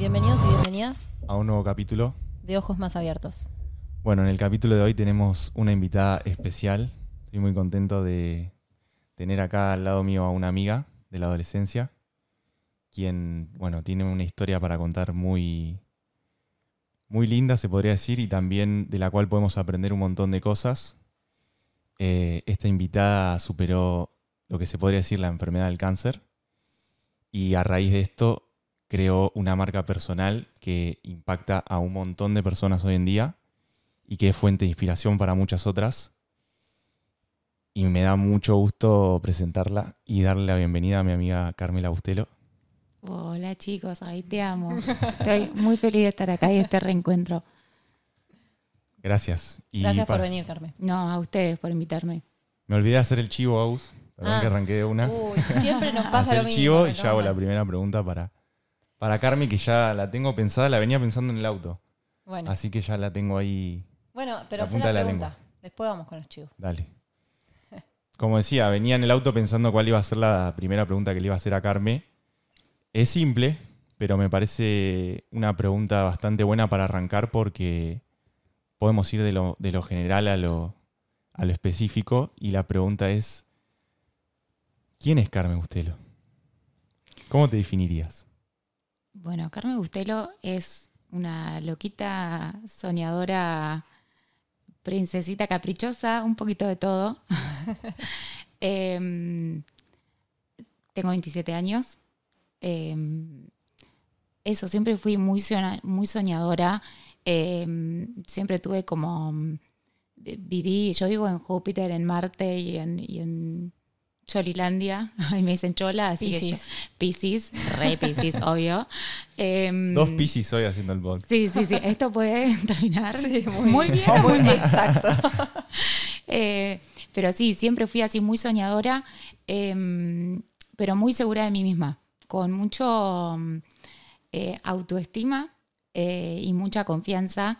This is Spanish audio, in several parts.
Bienvenidos y bienvenidas a un nuevo capítulo. de Ojos Más Abiertos. Bueno, en el capítulo de hoy tenemos una invitada especial. Estoy muy contento de tener acá al lado mío a una amiga de la adolescencia, quien, bueno, tiene una historia para contar muy, muy linda, se podría decir, y también de la cual podemos aprender un montón de cosas. Eh, esta invitada superó lo que se podría decir la enfermedad del cáncer y a raíz de esto creó una marca personal que impacta a un montón de personas hoy en día y que es fuente de inspiración para muchas otras. Y me da mucho gusto presentarla y darle la bienvenida a mi amiga Carmela Bustelo. Hola chicos, ahí te amo. Estoy muy feliz de estar acá y de este reencuentro. Gracias. Y Gracias por venir, Carmen. No, a ustedes por invitarme. Me olvidé de hacer el chivo, Aus. Perdón Ah. que arranqué de una. Uy, siempre nos pasa lo el mismo. chivo y ya hago la primera pregunta para, para Carmen, que ya la tengo pensada, la venía pensando en el auto. Bueno, Así que ya la tengo ahí bueno pero la punta la de la pregunta. lengua. Después vamos con los chivos. Dale. Como decía, venía en el auto pensando cuál iba a ser la primera pregunta que le iba a hacer a Carme. Es simple, pero me parece una pregunta bastante buena para arrancar porque podemos ir de lo, de lo general a lo, a lo específico. Y la pregunta es, ¿quién es Carmen Bustelo? ¿Cómo te definirías? Bueno, Carmen Bustelo es una loquita soñadora, princesita caprichosa, un poquito de todo. Em, tengo 27 años. Em, eso, siempre fui muy, muy soñadora. Em, siempre tuve como... mm, Viví, yo vivo en Júpiter, en Marte y en Cholilandia. Ahí me dicen Chola, así que yo- Piscis. Re Piscis, obvio. Em, Dos piscis hoy haciendo el podcast. Sí, sí, sí. Esto puede terminar Sí, muy, bien. Muy mal. Exacto. Eh, pero sí, siempre fui así muy soñadora, em, pero muy segura de mí misma, con mucho mm, eh, autoestima eh, y mucha confianza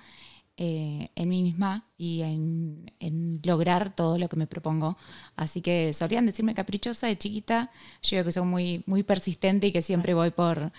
eh, en mí misma y en, en lograr todo lo que me propongo. Así que solían decirme caprichosa de chiquita. Yo creo que soy muy, muy persistente y que siempre voy por,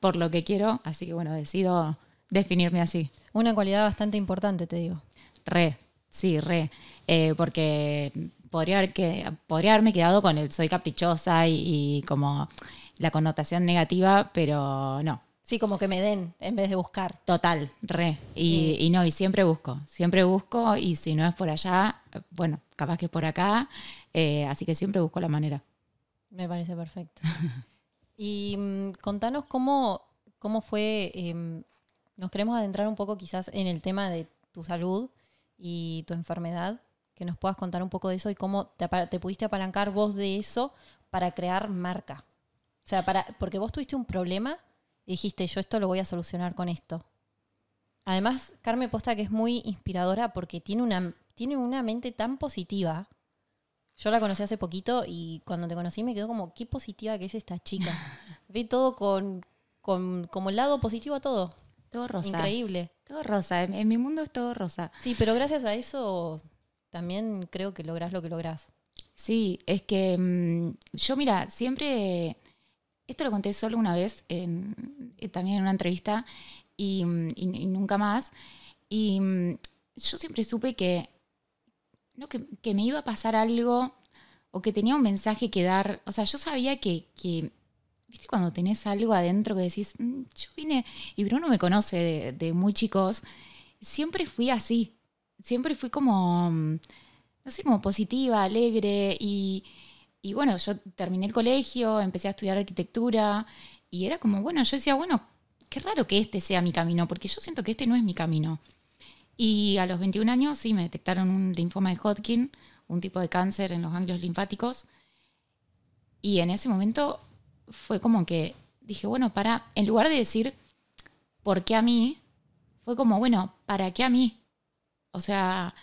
por lo que quiero. Así que bueno, decido definirme así. Una cualidad bastante importante, te digo. Re, sí, re. Eh, porque podría, haber que, podría haberme quedado con el soy caprichosa y, y como la connotación negativa, pero no. Sí, como que me den en vez de buscar. Total, re. Y, y no, y siempre busco, siempre busco, y si no es por allá, bueno, capaz que es por acá, eh, así que siempre busco la manera. Me parece perfecto. y mm, contanos cómo, cómo fue, em, nos queremos adentrar un poco quizás en el tema de tu salud y tu enfermedad, que nos puedas contar un poco de eso y cómo te, te pudiste apalancar vos de eso para crear marca. O sea, para, porque vos tuviste un problema y dijiste, yo esto lo voy a solucionar con esto. Además, Carmen Posta que es muy inspiradora porque tiene una, tiene una mente tan positiva. Yo la conocí hace poquito y cuando te conocí me quedó como, qué positiva que es esta chica. Ve todo con, con como el lado positivo a todo. Todo rosa. Increíble. Todo rosa, en, en mi mundo es todo rosa. Sí, pero gracias a eso también creo que lográs lo que lográs. Sí, es que mm, yo, mira, siempre, esto lo conté solo una vez, eh, también en una entrevista, y, mm, nunca más. Y mm, yo siempre supe que, que, me iba a pasar algo o que tenía un mensaje que dar. O sea, yo sabía que, ¿viste cuando tenés algo adentro que decís, "Mm, yo vine, y Bruno me conoce de, muy chicos, siempre fui así, siempre fui como, no sé, como positiva, alegre, y, y bueno, yo terminé el colegio, empecé a estudiar arquitectura, y era como, bueno, yo decía, bueno, qué raro que este sea mi camino, porque yo siento que este no es mi camino. Y a los 21 años sí me detectaron un linfoma de Hodgkin, un tipo de cáncer en los ganglios linfáticos. Y en ese momento fue como que dije, bueno, para, en lugar de decir, ¿por qué a mí? Fue como, bueno, ¿para qué a mí? O sea,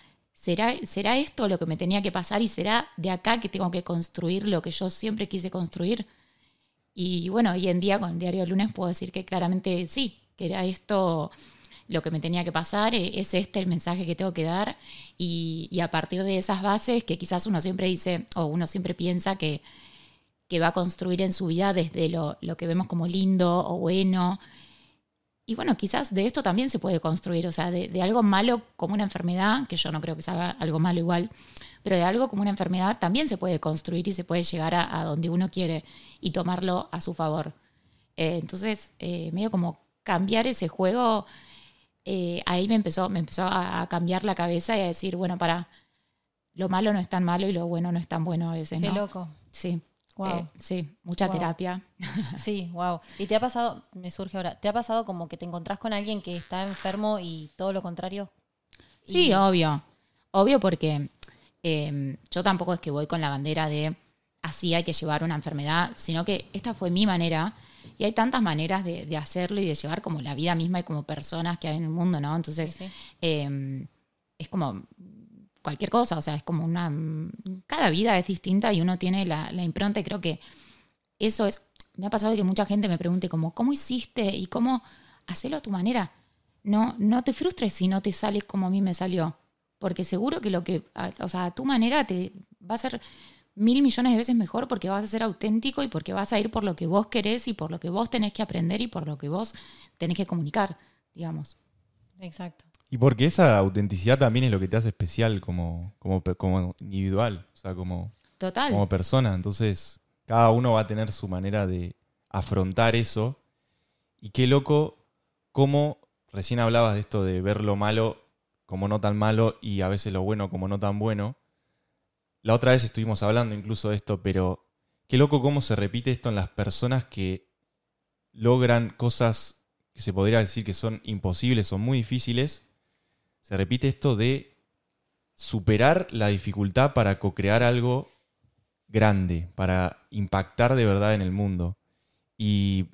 ¿será, ¿será esto lo que me tenía que pasar y será de acá que tengo que construir lo que yo siempre quise construir? Y bueno, hoy en día con el diario lunes puedo decir que claramente sí, que era esto lo que me tenía que pasar, eh, es este el mensaje que tengo que dar y, y a partir de esas bases que quizás uno siempre dice o uno siempre piensa que, que va a construir en su vida desde lo, lo que vemos como lindo o bueno, y bueno, quizás de esto también se puede construir, o sea, de, de, algo malo como una enfermedad, que yo no creo que sea algo malo igual, pero de algo como una enfermedad también se puede construir y se puede llegar a, a donde uno quiere y tomarlo a su favor. Eh, entonces, eh, medio como cambiar ese juego, eh, ahí me empezó, me empezó a, a, cambiar la cabeza y a decir, bueno, para, lo malo no es tan malo y lo bueno no es tan bueno a veces. Qué ¿no? loco. Sí. Wow. Eh, sí, mucha Wow. terapia. Sí, wow. ¿Y te ha pasado, me surge ahora, ¿te ha pasado como que te encontrás con alguien que está enfermo y todo lo contrario? Sí, Y- obvio. Obvio porque eh, yo tampoco es que voy con la bandera de así hay que llevar una enfermedad, sino que esta fue mi manera y hay tantas maneras de, de hacerlo y de llevar como la vida misma y como personas que hay en el mundo, ¿no? Entonces, Sí, sí. eh, es como cualquier cosa, o sea, es como una... Cada vida es distinta y uno tiene la, impronta y creo que eso es... Me ha pasado que mucha gente me pregunte como, ¿cómo hiciste? Y cómo hacerlo a tu manera. No, no te frustres si no te sale como a mí me salió. Porque seguro que lo que, o sea, a tu manera te va a ser mil millones de veces mejor porque vas a ser auténtico y porque vas a ir por lo que vos querés y por lo que vos tenés que aprender y por lo que vos tenés que comunicar, digamos. Exacto. Y porque esa autenticidad también es lo que te hace especial como, como, como individual, o sea, como, Total. como persona. Entonces, cada uno va a tener su manera de afrontar eso. Y qué loco, cómo recién hablabas de esto de ver lo malo como no tan malo y a veces lo bueno como no tan bueno. La otra vez estuvimos hablando incluso de esto, pero qué loco cómo se repite esto en las personas que logran cosas que se podría decir que son imposibles o muy difíciles. Se repite esto de superar la dificultad para co-crear algo grande, para impactar de verdad en el mundo. Y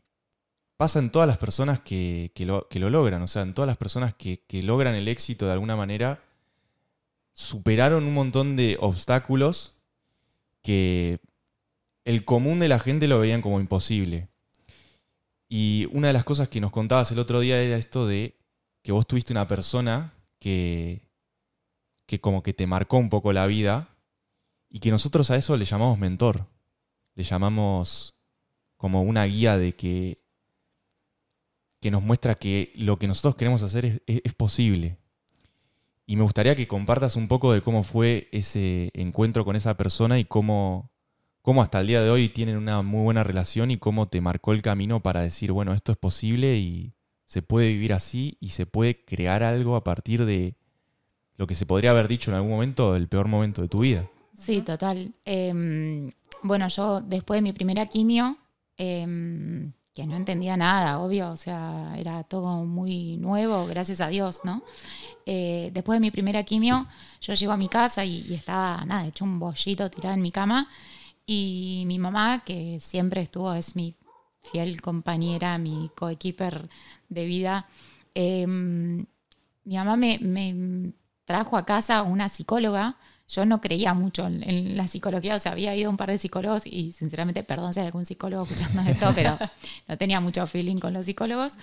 pasa en todas las personas que, que lo, que lo logran, o sea, en todas las personas que, que logran el éxito de alguna manera, superaron un montón de obstáculos que el común de la gente lo veían como imposible. Y una de las cosas que nos contabas el otro día era esto de que vos tuviste una persona que, que como que te marcó un poco la vida y que nosotros a eso le llamamos mentor. Le llamamos como una guía de que, que nos muestra que lo que nosotros queremos hacer es, es- posible. Y me gustaría que compartas un poco de cómo fue ese encuentro con esa persona y cómo, cómo hasta el día de hoy tienen una muy buena relación y cómo te marcó el camino para decir, bueno, esto es posible y se puede vivir así y se puede crear algo a partir de lo que se podría haber dicho en algún momento, el peor momento de tu vida. Sí, total. Eh, bueno, yo después de mi primera quimio, eh, que no entendía nada, obvio, o sea, era todo muy nuevo, gracias a Dios, ¿no? Eh, después de mi primera quimio, yo llego a mi casa y, y estaba, nada, hecho un bollito tirada en mi cama. Y mi mamá, que siempre estuvo, es mi fiel compañera, mi coequiper de vida, eh, mi mamá me, me trajo a casa una psicóloga. Yo no creía mucho en, en la psicología, o sea, había ido a un par de psicólogos y sinceramente, perdón si hay algún psicólogo escuchando esto, pero no tenía mucho feeling con los psicólogos.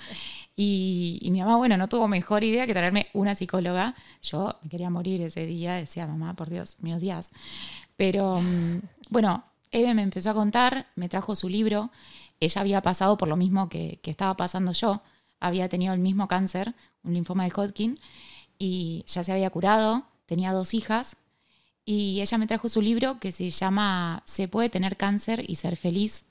Y, y mi mamá, bueno, no tuvo mejor idea que traerme una psicóloga. Yo me quería morir ese día, decía, mamá, por Dios, me odias. Pero mm, bueno, Eve me empezó a contar, me trajo su libro. Ella había pasado por lo mismo que, estaba pasando yo. Había tenido el mismo cáncer, un linfoma de Hodgkin, y ya se había curado, tenía dos hijas. Y ella me trajo su libro que se llama Se puede tener cáncer y ser feliz.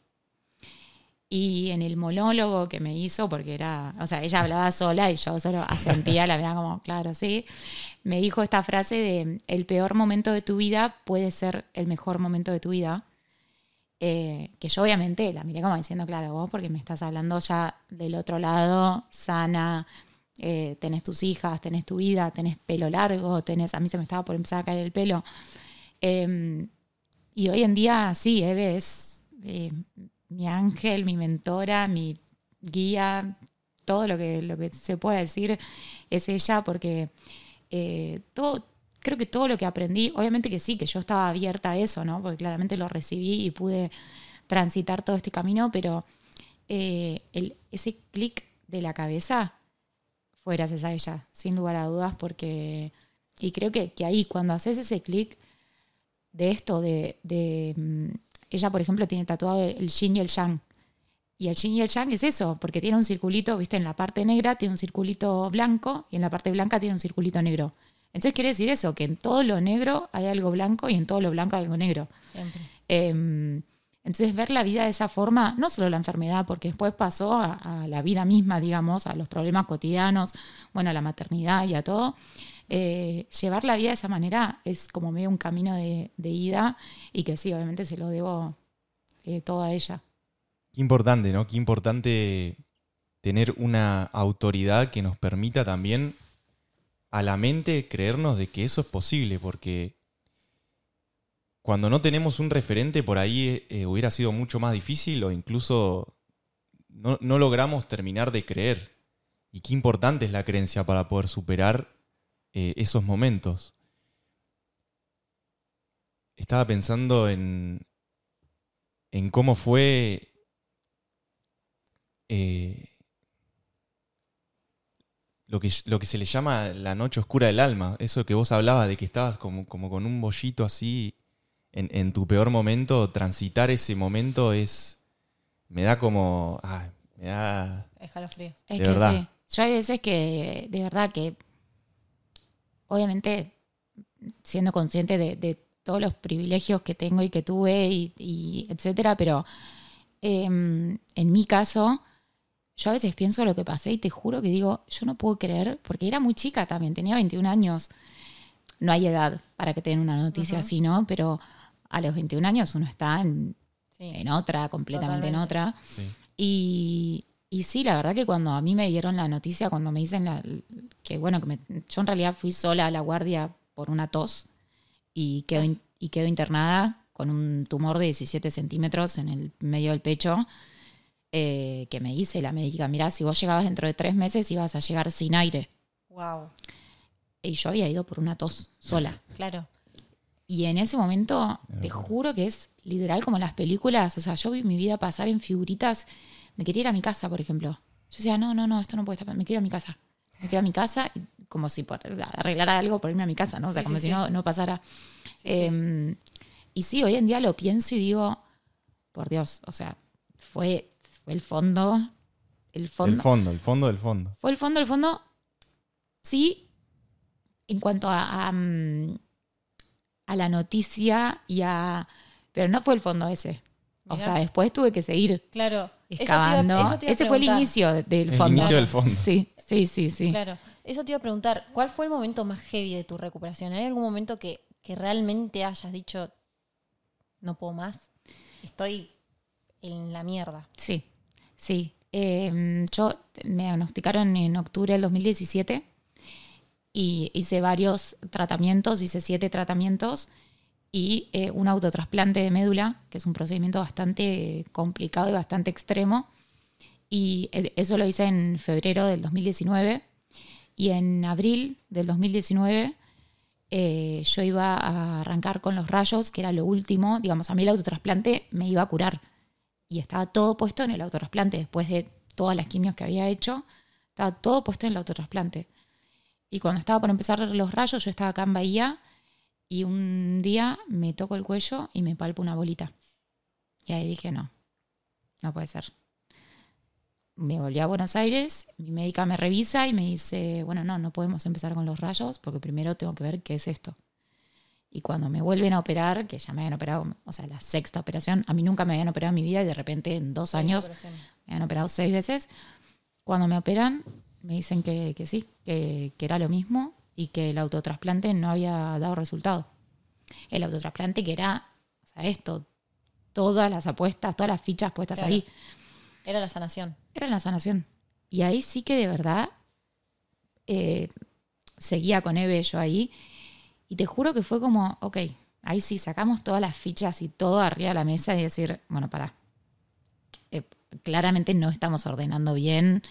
Y en el monólogo que me hizo, porque era, o sea, ella hablaba sola y yo solo asentía, la verdad como, claro, sí, me dijo esta frase de, el peor momento de tu vida puede ser el mejor momento de tu vida. Eh, que yo obviamente la miré como diciendo, claro, vos porque me estás hablando ya del otro lado, sana, eh, tenés tus hijas, tenés tu vida, tenés pelo largo, tenés, a mí se me estaba por empezar a caer el pelo. Eh, y hoy en día sí, Eve es eh, mi ángel, mi mentora, mi guía, todo lo que, lo que se puede decir es ella, porque eh, todo, creo que todo lo que aprendí, obviamente que sí, que yo estaba abierta a eso, ¿no? Porque claramente lo recibí y pude transitar todo este camino, pero eh, el, ese clic de la cabeza fue gracias a ella, sin lugar a dudas, porque, y creo que, que ahí cuando haces ese clic de esto, de, de mm, ella por ejemplo tiene tatuado el yin y el yang, y el yin y el yang es eso, porque tiene un circulito, viste, en la parte negra tiene un circulito blanco y en la parte blanca tiene un circulito negro. Entonces quiere decir eso, que en todo lo negro hay algo blanco y en todo lo blanco hay algo negro. Eh, entonces ver la vida de esa forma, no solo la enfermedad, porque después pasó a, a la vida misma, digamos, a los problemas cotidianos, bueno, a la maternidad y a todo. Eh, llevar la vida de esa manera es como medio un camino de, de ida y que sí, obviamente se lo debo eh, todo a ella. Qué importante, ¿no? Qué importante tener una autoridad que nos permita también a la mente creernos de que eso es posible, porque cuando no tenemos un referente por ahí eh, hubiera sido mucho más difícil o incluso no, logramos terminar de creer. Y qué importante es la creencia para poder superar eh, esos momentos. Estaba pensando en, en cómo fue eh, lo, que, lo que se le llama la noche oscura del alma. Eso que vos hablabas de que estabas como, como con un bollito así en, en tu peor momento. Transitar ese momento es. Me da como. ah, me da. Escalofríos. Es De que verdad. sí. Yo hay veces que, de verdad, que obviamente siendo consciente de, de todos los privilegios que tengo y que tuve y, y etcétera, pero em, en mi caso, yo a veces pienso lo que pasé y te juro que digo, yo no puedo creer, porque era muy chica también, tenía 21 años. No hay edad para que te den una noticia así, ¿no? Pero a los 21 años uno está en, Sí. en otra, completamente en otra. Sí. Y, y sí, la verdad que cuando a mí me dieron la noticia, cuando me dicen la- que, bueno, que me- yo en realidad fui sola a la guardia por una tos y quedo, in- y quedo internada con un tumor de 17 centímetros en el medio del pecho, eh, que me dice la médica, mirá, si vos llegabas dentro de tres meses ibas a llegar sin aire. Wow. Y yo había ido por una tos sola. Claro. Y en ese momento, te juro que es literal como en las películas. O sea, yo vi mi vida pasar en figuritas. Me quería ir a mi casa, por ejemplo. Yo decía, no, no, no, esto no puede estar. Me quiero ir a mi casa. Me quiero a mi casa, y como si por, arreglara algo por irme a mi casa, ¿no? O sea, Sí, como sí, si sí. No, no pasara. Sí, sí. Eh, Y sí, hoy en día lo pienso y digo, por Dios, o sea, fue, fue el fondo. El fondo. El fondo, el fondo del fondo. Fue el fondo, el fondo, sí, en cuanto a, a, mm, a la noticia y a... Pero no fue el fondo ese. O Mirá. sea, después tuve que seguir Claro. Eso te iba- excavando. eso te iba a ese fue el inicio del El fondo. inicio del fondo. Sí, sí, sí, sí. Claro. Eso te iba a preguntar, ¿cuál fue el momento más heavy de tu recuperación? ¿Hay algún momento que, que realmente hayas dicho, no puedo más? Estoy en la mierda. Sí, sí. Eh, yo me diagnosticaron en octubre del 2017 y hice varios tratamientos, hice siete tratamientos y eh, un autotrasplante de médula, que es un procedimiento bastante complicado y bastante extremo. Y eso lo hice en febrero del 2019 y en abril del 2019 eh, yo iba a arrancar con los rayos, que era lo último. Digamos, a mí el autotrasplante me iba a curar y estaba todo puesto en el autotrasplante después de todas las quimios que había hecho, estaba todo puesto en el autotrasplante. Y cuando estaba por empezar los rayos, yo estaba acá en Bahía y un día me toco el cuello y me palpo una bolita. Y ahí dije, no, no puede ser. Me volví a Buenos Aires, mi médica me revisa y me dice, bueno, no, no podemos empezar con los rayos porque primero tengo que ver qué es esto. Y cuando me vuelven a operar, que ya me habían operado, o sea, la sexta operación, a mí nunca me habían operado en mi vida y de repente en dos años me habían operado seis veces. Cuando me operan, me dicen que, que sí, que, que era lo mismo y que el autotrasplante no había dado resultado. El autotrasplante que era, o sea, esto, todas las apuestas, todas las fichas puestas Claro. ahí, Era la sanación. era la sanación. Y ahí sí que de verdad eh, seguía con Eve yo ahí. Y te juro que fue como, ok, ahí sí sacamos todas las fichas y todo arriba de la mesa y decir, bueno, pará. Eh, claramente no estamos ordenando bien.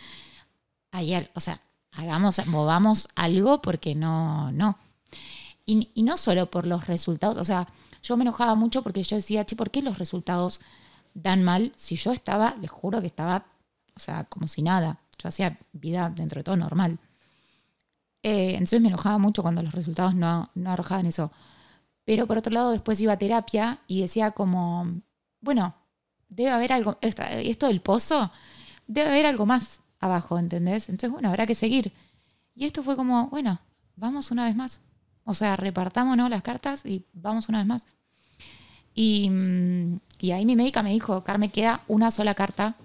Al- o sea, hagamos, movamos algo porque no, no. Y, y no solo por los resultados, o sea, yo me enojaba mucho porque yo decía, che, ¿por qué los resultados dan mal si yo estaba, les juro que estaba, o sea, como si nada. Yo hacía vida dentro de todo normal. Eh, entonces me enojaba mucho cuando los resultados no, no arrojaban eso. Pero por otro lado, después iba a terapia y decía como, bueno, debe haber algo, esto del pozo, debe haber algo más abajo, ¿entendés? Entonces, bueno, habrá que seguir. Y esto fue como, bueno, vamos una vez más. O sea, repartámonos las cartas y vamos una vez más. Y, mm, y ahí mi médica me dijo, Carmen, queda una sola carta.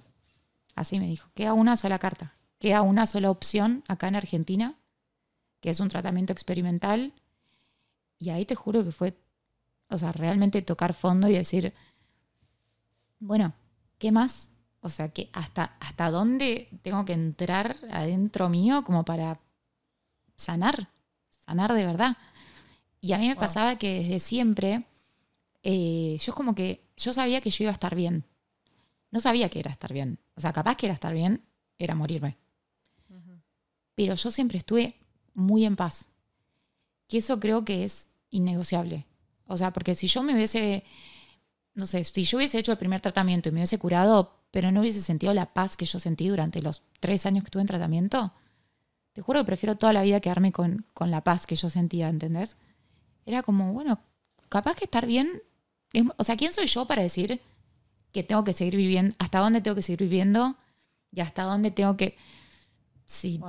Así me dijo, queda una sola carta. Queda una sola opción acá en Argentina, que es un tratamiento experimental. Y ahí te juro que fue, o sea, realmente tocar fondo y decir, bueno, ¿qué más? O sea, que hasta, hasta dónde tengo que entrar adentro mío como para sanar, sanar de verdad. Y a mí me pasaba que desde siempre, eh, yo como que, yo sabía que yo iba a estar bien. No sabía que era estar bien. O sea, capaz que era estar bien, era morirme. Pero yo siempre estuve muy en paz. Que eso creo que es innegociable. O sea, porque si yo me hubiese no sé, si yo hubiese hecho el primer tratamiento y me hubiese curado, pero no hubiese sentido la paz que yo sentí durante los tres años que estuve en tratamiento, te juro que prefiero toda la vida quedarme con, la paz que yo sentía, ¿entendés? Era como, bueno, capaz que estar bien, o sea, ¿quién soy yo para decir que tengo que seguir viviendo, hasta dónde tengo que seguir viviendo y hasta dónde tengo que... Sí,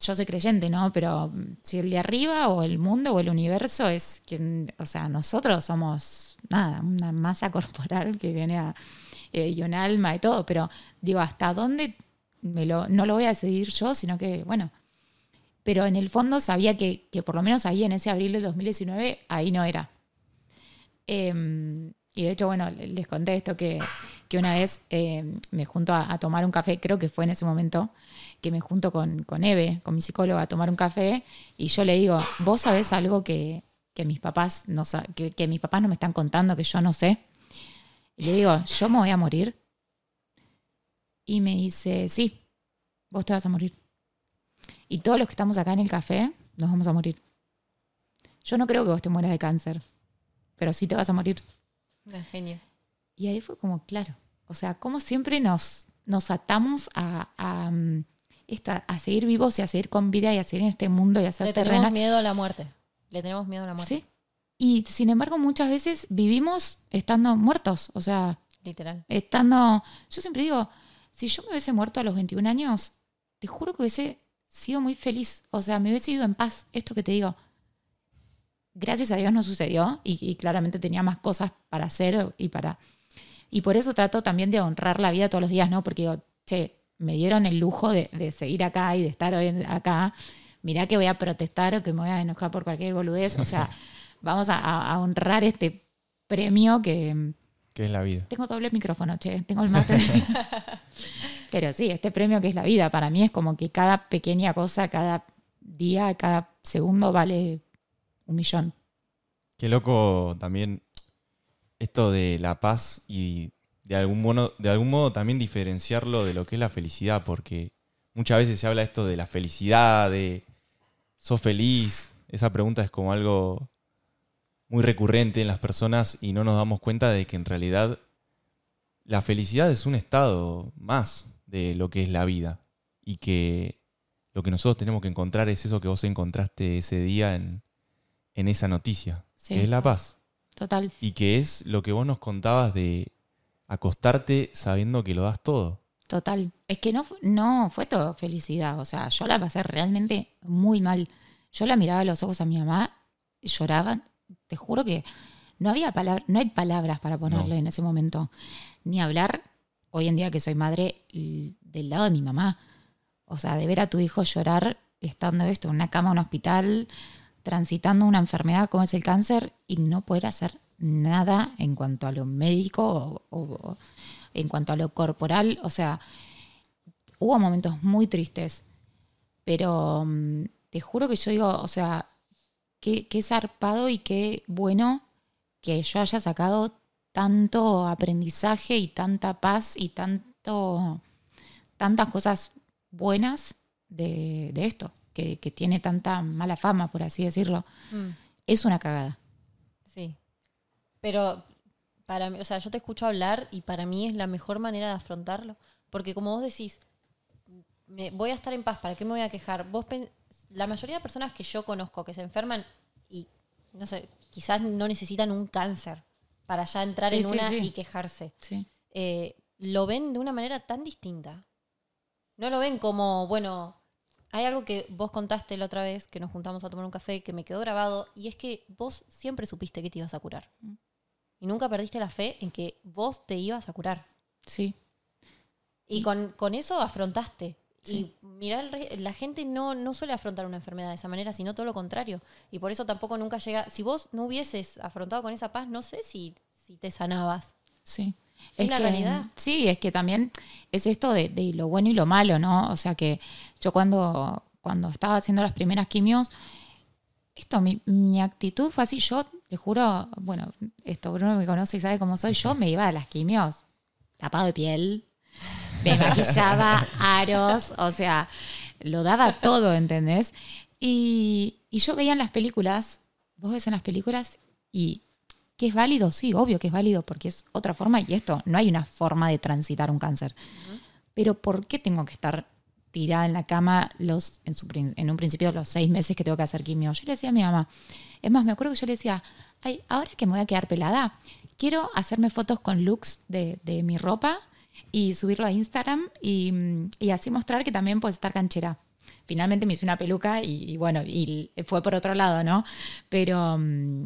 yo soy creyente, ¿no? Pero si el de arriba o el mundo o el universo es quien, o sea, nosotros somos nada, una masa corporal que viene a, eh, y un alma y todo, pero digo, ¿hasta dónde me lo, no lo voy a decidir yo, sino que, bueno, pero en el fondo sabía que, que por lo menos ahí en ese abril del 2019, ahí no era. Em, y de hecho, bueno, les conté esto que, que una vez em, me junto a, tomar un café, creo que fue en ese momento, que me junto con, Eve, con mi psicóloga, a tomar un café, y yo le digo, ¿vos sabés algo que, que mis papás no que, mis papás no me están contando que yo no sé. Y le digo, ¿yo me voy a morir? Y me dice, sí, vos te vas a morir. Y todos los que estamos acá en el café nos vamos a morir. Yo no creo que vos te mueras de cáncer, pero sí te vas a morir. Una genio. Y ahí fue como, claro, o sea, como siempre nos, nos atamos a, a, mm, esto, a seguir vivos y a seguir con vida y a seguir en este mundo y a ser Le miedo a la muerte. Le tenemos miedo a la muerte. Sí. Y sin embargo, muchas veces vivimos estando muertos. O sea. Literal. Estando. Yo siempre digo, si yo me hubiese muerto a los 21 años, te juro que hubiese sido muy feliz. O sea, me hubiese ido en paz. Esto que te digo. Gracias a Dios no sucedió y, claramente tenía más cosas para hacer y para. Y por eso trato también de honrar la vida todos los días, ¿no? Porque digo, che, me dieron el lujo de, de seguir acá y de estar hoy acá mirá que voy a protestar o que me voy a enojar por cualquier boludez. O sea, vamos a, honrar este premio que... Que es la vida. Tengo doble micrófono, che, tengo el mate. Pero sí, este premio que es la vida, para mí es como que cada pequeña cosa, cada día, cada segundo vale un millón. Qué loco también esto de la paz y de algún modo, de algún modo también diferenciarlo de lo que es la felicidad, porque muchas veces se habla esto de la felicidad, de ¿Sos feliz? Esa pregunta es como algo muy recurrente en las personas y no nos damos cuenta de que en realidad la felicidad es un estado más de lo que es la vida y que lo que nosotros tenemos que encontrar es eso que vos encontraste ese día en, esa noticia, que es la paz. Total. Y que es lo que vos nos contabas de acostarte sabiendo que lo das todo. Total. Es que no, no fue todo felicidad. O sea, yo la pasé realmente muy mal. Yo la miraba a los ojos a mi mamá, lloraba. Te juro que no había palabras, no hay palabras para ponerle en ese momento. Ni hablar, hoy en día que soy madre, del lado de mi mamá. O sea, de ver a tu hijo llorar estando esto, en una cama, en un hospital, transitando una enfermedad como es el cáncer y no poder hacer nada en cuanto a lo médico o en cuanto a lo corporal, o sea, hubo momentos muy tristes, pero mm, te juro que yo digo, o sea, qué, qué zarpado y qué bueno que yo haya sacado tanto aprendizaje y tanta paz y tanto, tantas cosas buenas de, esto, que, tiene tanta mala fama, por así decirlo. Mm. Es una cagada. Sí. Pero para mí, o sea, yo te escucho hablar y para mí es la mejor manera de afrontarlo. Porque como vos decís, me, voy a estar en paz, ¿para qué me voy a quejar? Vos la mayoría de personas que yo conozco que se enferman y, no sé, quizás no necesitan un cáncer para ya entrar Sí, en sí, una sí. y quejarse. Sí. Eh, lo ven de una manera tan distinta. No lo ven como, bueno, hay algo que vos contaste la otra vez, que nos juntamos a tomar un café, que me quedó grabado, y es que vos siempre supiste que te ibas a curar. Mm. Y nunca perdiste la fe en que vos te ibas a curar. Sí. Y Y- con, con eso afrontaste. Sí. Y mirá, la gente no, no suele afrontar una enfermedad de esa manera, sino todo lo contrario. Y por eso tampoco nunca llega. Si vos no hubieses afrontado con esa paz, no sé si, si te sanabas. Sí. Es la realidad. Sí, es que también es esto de, de lo bueno y lo malo, ¿no? O sea que yo cuando, cuando estaba haciendo las primeras quimios, esto, mi, mi actitud fue así, yo te juro, bueno, esto Bruno me conoce y sabe cómo soy, yo me iba a las quimios tapado de piel, me maquillaba, aros, o sea, lo daba todo, ¿entendés? Y, y yo veía en las películas, vos ves en las películas y que es válido, sí, obvio que es válido, porque es otra forma y esto, no hay una forma de transitar un cáncer. Pero ¿por qué tengo que estar tirada en la cama los, en, su en un principio los seis meses que tengo que hacer quimio? Yo le decía a mi mamá, es más, me acuerdo que yo le decía, ay, ahora que me voy a quedar pelada, quiero hacerme fotos con looks de, de mi ropa y subirlo a Instagram y, y así mostrar que también puedes estar canchera. Finalmente me hice una peluca y, y bueno, y fue por otro lado, ¿no? Pero, mm,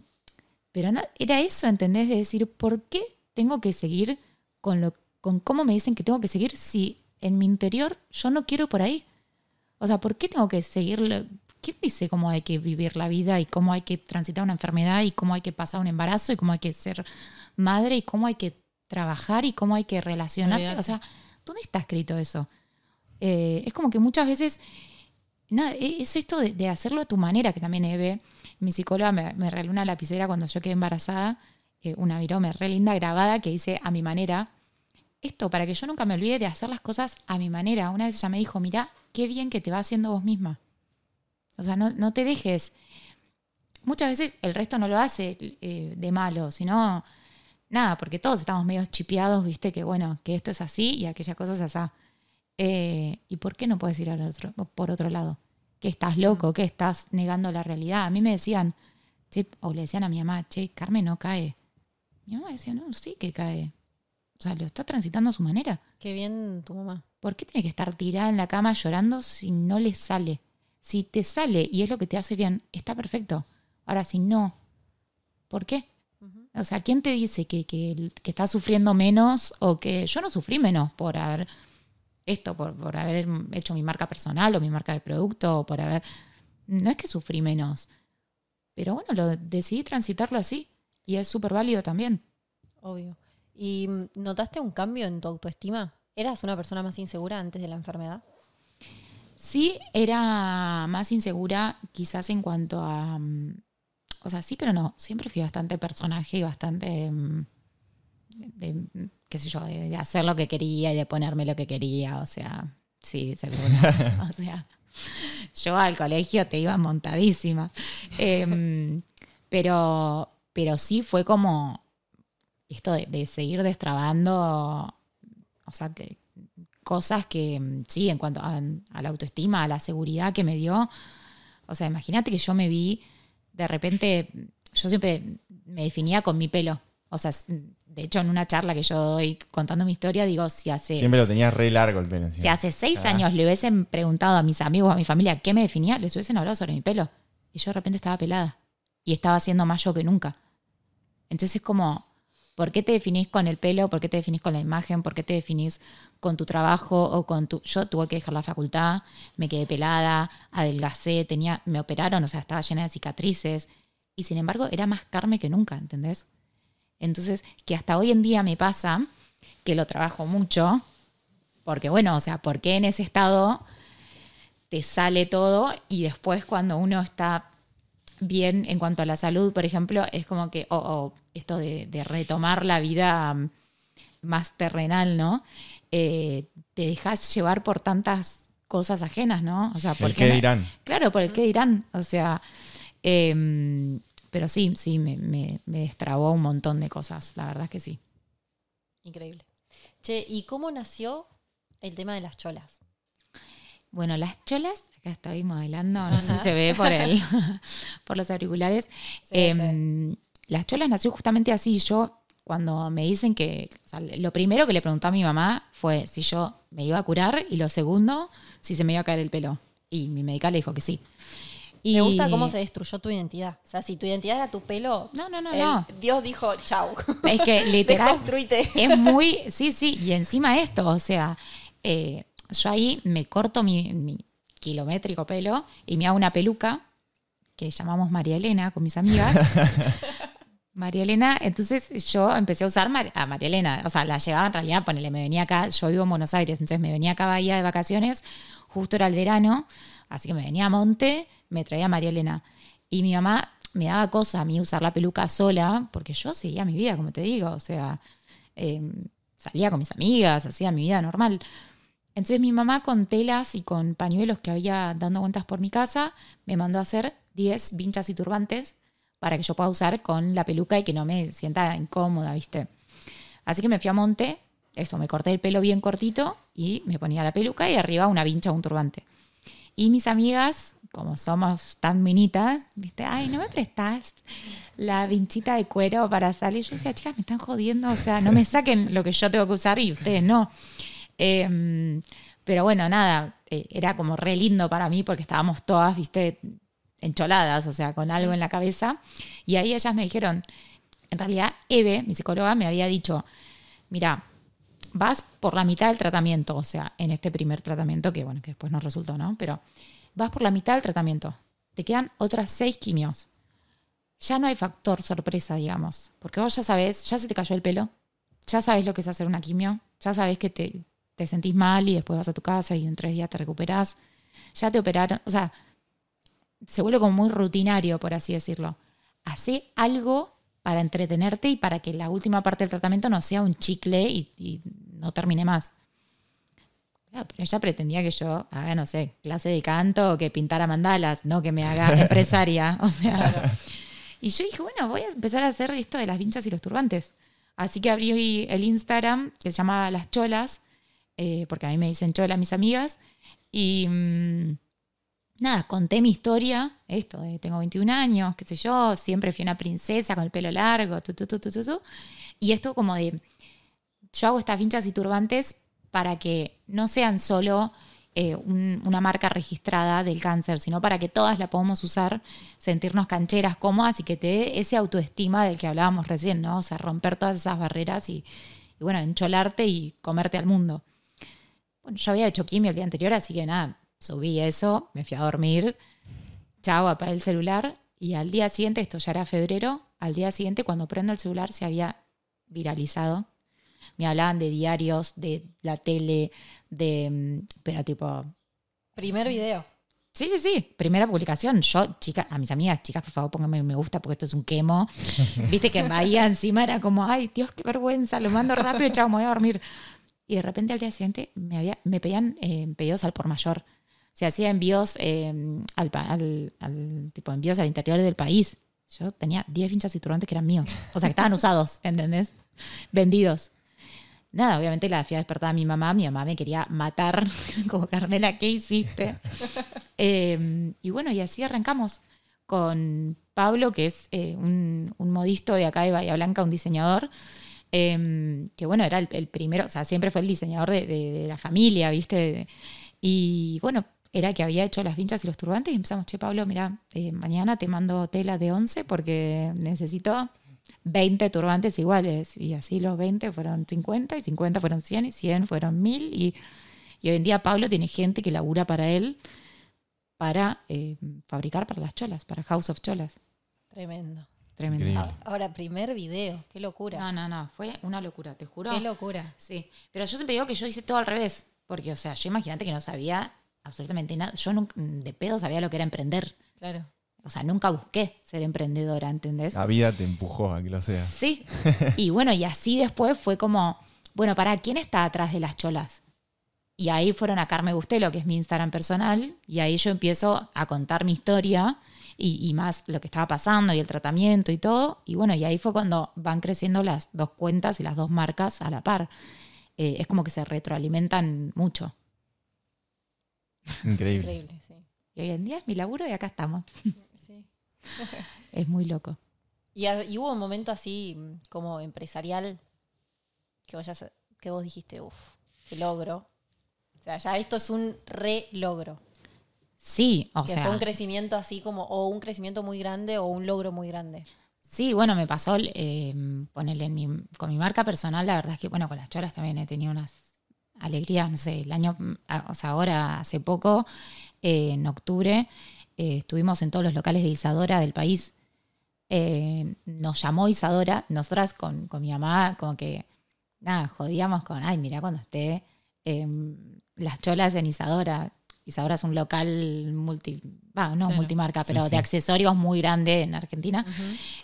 pero no- era eso, ¿entendés? De decir, ¿por qué tengo que seguir con, lo, con cómo me dicen que tengo que seguir si en mi interior yo no quiero por ahí? O sea, ¿por qué tengo que seguirlo? ¿Quién dice cómo hay que vivir la vida y cómo hay que transitar una enfermedad y cómo hay que pasar un embarazo y cómo hay que ser madre y cómo hay que trabajar y cómo hay que relacionarse? O sea, ¿dónde está escrito eso? Eh, es como que muchas veces, nada, e- es esto de, hacerlo a tu manera, que también Eve, mi psicóloga, me, me regaló una lapicera cuando yo quedé embarazada, eh, una virome re linda grabada que dice a mi manera. Esto, para que yo nunca me olvide de hacer las cosas a mi manera. Una vez ella me dijo, mira, qué bien que te va haciendo vos misma. O sea, no, no te dejes. Muchas veces el resto no lo hace eh, de malo, sino nada, porque todos estamos medio chipeados, viste, que bueno, que esto es así y aquella cosa es así. Eh, ¿Y por qué no puedes ir al otro, por otro lado? Que estás loco, que estás negando la realidad. A mí me decían, che, o le decían a mi mamá, che, Carmen no cae. Mi mamá decía, no, sí que cae. O sea, lo está transitando a su manera. Qué bien tu mamá. ¿Por qué tiene que estar tirada en la cama llorando si no le sale? Si te sale y es lo que te hace bien, está perfecto. Ahora, si no, ¿por qué? O sea, ¿quién te dice que, que, que estás sufriendo menos o que yo no sufrí menos por haber esto, por, por haber hecho mi marca personal o mi marca de producto o por haber... No es que sufrí menos, pero bueno, lo decidí transitarlo así y es súper válido también. Obvio. ¿Y notaste un cambio en tu autoestima? ¿Eras una persona más insegura antes de la enfermedad? Sí, era más insegura quizás en cuanto a... O sea, sí, pero no. Siempre fui bastante personaje y bastante... De, mm, qué sé yo, de, de hacer lo que quería y de ponerme lo que quería. O sea, sí, seguro. o sea, yo al colegio te iba montadísima. Em, pero, pero sí fue como esto de, de seguir destrabando, o sea, que cosas que sí, en cuanto a, a la autoestima, a la seguridad que me dio. O sea, imagínate que yo me vi, de repente, yo siempre me definía con mi pelo. O sea, de hecho, en una charla que yo doy contando mi historia, digo, si hace, Siempre lo tenías re largo el pelo. si hace seis Ah. años le hubiesen preguntado a mis amigos, a mi familia, qué me definía, les hubiesen hablado sobre mi pelo. Y yo de repente estaba pelada. Y estaba siendo más yo que nunca. Entonces es como, ¿por qué te definís con el pelo? ¿Por qué te definís con la imagen? ¿Por qué te definís con tu trabajo o con tu... Yo tuve que dejar la facultad, me quedé pelada, adelgacé, tenía, me operaron, o sea, estaba llena de cicatrices. Y sin embargo, era más carne que nunca, ¿entendés? Entonces, que hasta hoy en día me pasa que lo trabajo mucho, porque bueno, o sea, ¿por qué en ese estado te sale todo y después cuando uno está bien en cuanto a la salud, por ejemplo, es como que, o o esto de, de retomar la vida mm, más terrenal, ¿no? Eh, te dejas llevar por tantas cosas ajenas, ¿no? O sea, El ¿por qué me- dirán. Claro, por el qué dirán. O sea, em, pero sí, sí, me, me, me destrabó un montón de cosas, la verdad es que sí. Increíble. Che, ¿y cómo nació el tema de las cholas? Bueno, las cholas, acá estoy modelando, no sé si se ve por el, por los auriculares. Em, las cholas nació justamente así. Yo cuando me dicen que, o sea, lo primero que le preguntó a mi mamá fue si yo me iba a curar y lo segundo, si se me iba a caer el pelo. Y mi médica le dijo que sí. Y Me gusta cómo se destruyó tu identidad. O sea, si tu identidad era tu pelo, No, no, no, el- no. Dios dijo, chau. Es que literal es muy, sí, sí, y encima esto, o sea, eh, yo ahí me corto mi, mi kilométrico pelo y me hago una peluca que llamamos María Elena con mis amigas. María Elena, entonces yo empecé a usar Mar- a María Elena, o sea, la llevaba en realidad, ponele, me venía acá, yo vivo en Buenos Aires, entonces me venía acá a Bahía de vacaciones, justo era el verano, así que me venía a Monte, me traía María Elena. Y mi mamá me daba cosa a mí usar la peluca sola, porque yo seguía mi vida, como te digo, o sea, eh, salía con mis amigas, hacía mi vida normal. Entonces mi mamá con telas y con pañuelos que había dando vueltas por mi casa, me mandó a hacer 10 vinchas y turbantes para que yo pueda usar con la peluca y que no me sienta incómoda, ¿viste? Así que me fui a Monte, esto, me corté el pelo bien cortito y me ponía la peluca y arriba una vincha o un turbante. Y mis amigas, como somos tan minitas, ¿viste? Ay, ¿no me prestás la vinchita de cuero para salir? Yo decía, chicas, me están jodiendo, o sea, no me saquen lo que yo tengo que usar y ustedes no. Eh, pero bueno, nada, eh, era como re lindo para mí porque estábamos todas, viste, encholadas, o sea, con algo en la cabeza. Y ahí ellas me dijeron, en realidad, Eve, mi psicóloga, me había dicho, mira, vas por la mitad del tratamiento, o sea, en este primer tratamiento, que bueno, que después no resultó, ¿no? Pero vas por la mitad del tratamiento. Te quedan otras seis quimios. Ya no hay factor sorpresa, digamos, porque vos ya sabés, ya se te cayó el pelo, ya sabés lo que es hacer una quimio, ya sabés que te, te sentís mal y después vas a tu casa y en tres días te recuperás, ya te operaron, o sea, se vuelve como muy rutinario, por así decirlo. Hacé algo para entretenerte y para que la última parte del tratamiento no sea un chicle y no termine más. Claro, pero ella pretendía que yo haga, no sé, clase de canto o que pintara mandalas, no que me haga empresaria. O sea. Y yo dije, bueno, voy a empezar a hacer esto de las vinchas y los turbantes. Así que abrí el Instagram que se llama Las Cholas, eh, porque a mí me dicen chola mis amigas. Y mm, nada, conté mi historia, esto, de tengo 21 años, qué sé yo, siempre fui una princesa con el pelo largo, tu, tu, tu, tu, tu, tu. Y esto como de, yo hago estas vinchas y turbantes para que no sean solo eh, un- una marca registrada del cáncer, sino para que todas la podamos usar, sentirnos cancheras, cómodas y que te dé ese autoestima del que hablábamos recién, ¿no? O sea, romper todas esas barreras y, y bueno, encholarte y comerte al mundo. Bueno, yo había hecho quimio el día anterior, así que nada, subí eso, me fui a dormir, chao, apagué el celular y al día siguiente, esto ya era febrero, al día siguiente cuando prendo el celular se había viralizado. Me hablaban de diarios, de la tele, de... mm, Pero tipo... Primer video. Sí, sí, sí, primera publicación. Yo, chicas, a mis amigas, chicas, por favor, pónganme me gusta porque esto es un quemo. Viste que en Bahía encima era como, ay, Dios, qué vergüenza, lo mando rápido, chao, me voy a dormir. Y de repente al día siguiente me, había, me pedían eh, pedidos al por mayor. Se hacía envíos eh, al, pa- al, al- tipo envíos al interior del país. Yo tenía 10 hinchas y turbantes que eran míos. O sea, que estaban usados, ¿entendés? Vendidos. Nada, obviamente la fui a despertar a mi mamá. Mi mamá me quería matar. Como, Carmela, ¿qué hiciste? Eh, y bueno, y así arrancamos con Pablo, que es eh, un, un modisto de acá de Bahía Blanca, un diseñador, eh, que bueno, era el, el primero, o sea, siempre fue el diseñador de, de- de la familia, ¿viste? Y bueno, era que había hecho las vinchas y los turbantes y empezamos, che, Pablo, mira, eh, mañana te mando tela de 11 porque necesito 20 turbantes iguales. Y así los 20 fueron 50 y 50 fueron 100 y 100 fueron 1000 y, y hoy en día Pablo tiene gente que labura para él para eh, fabricar para las cholas, para House of Cholas. Tremendo. Tremendo. Increíble. Ahora, primer video. Qué locura. No, no, no, fue una locura, te juro. Qué locura. Sí, pero yo siempre digo que yo hice todo al revés, porque, o sea, yo imagínate que no sabía absolutamente nada. Yo nunca, de pedo sabía lo que era emprender. Claro. O sea, nunca busqué ser emprendedora, ¿entendés? La vida te empujó a que lo sea. Sí. Y bueno, y así después fue como, bueno, ¿para quién está atrás de las cholas? Y ahí fueron a Carme Bustelo, que es mi Instagram personal, y ahí yo empiezo a contar mi historia y, y más lo que estaba pasando y el tratamiento y todo. Y bueno, y ahí fue cuando van creciendo las dos cuentas y las dos marcas a la par. Eh, es como que se retroalimentan mucho. Increíble. Increíble, sí. Y hoy en día es mi laburo y acá estamos. Es muy loco. ¿Y, hubo un momento así como empresarial que vos, que dijiste, uff, qué logro. O sea, ya esto es un re logro. Sí, o que sea. fue un crecimiento así como, o un crecimiento muy grande o un logro muy grande. Sí, bueno, me pasó, eh, ponerle en mi, con mi marca personal, la verdad es que, bueno, con las cholas también he tenido unas alegrías, no sé, el año, o sea, ahora hace poco, eh, en octubre, eh, estuvimos en todos los locales de Isadora del país. Eh, nos llamó Isadora, nosotras con, con mi mamá, como que, nada, jodíamos con, ay, mira cuando esté eh, las cholas en Isadora. Isadora es un local multi, no Claro. multimarca, pero sí. de accesorios muy grande en Argentina.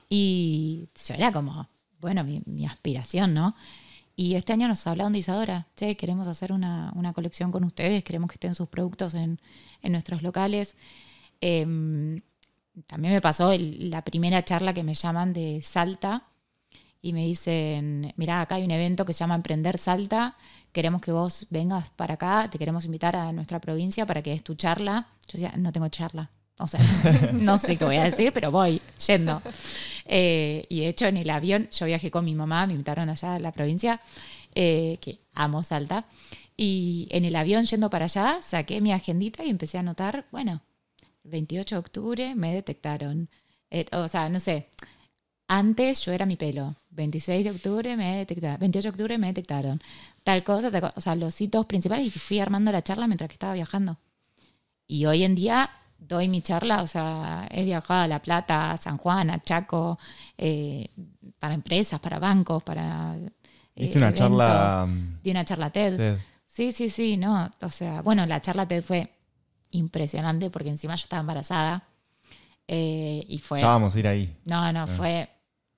Y yo era como, bueno, mi, mi aspiración, ¿no? Y este año nos hablaron de Isadora, che, queremos hacer una, una colección con ustedes, queremos que estén sus productos en, en nuestros locales. Em, también me pasó la primera charla que me llaman de Salta y me dicen, mirá, acá hay un evento que se llama Emprender Salta, queremos que vos vengas para acá, te queremos invitar a nuestra provincia para que des tu charla. Yo decía, no tengo charla. O sea, no sé qué voy a decir, pero voy yendo. Eh, y de hecho, en el avión, yo viajé con mi mamá, me invitaron allá a la provincia, eh, que amo Salta. Y en el avión yendo para allá, saqué mi agendita y empecé a anotar, bueno, 28 de octubre me detectaron. Eh, o sea, no sé, antes yo era mi pelo. 26 de octubre me detectaron. 28 de octubre me detectaron. Tal cosa, tal cosa. O sea, los hitos principales y fui armando la charla mientras que estaba viajando. Y hoy en día doy mi charla, o sea, he viajado a La Plata, a San Juan, a Chaco, eh, para empresas, para bancos, para. eh, una eventos. charla. mm, Di una charla TED. TED. Sí, sí, sí, no. O sea, bueno, la charla TED fue impresionante porque encima yo estaba embarazada. eh, y fue. Ya vamos a ir ahí. No, no, fue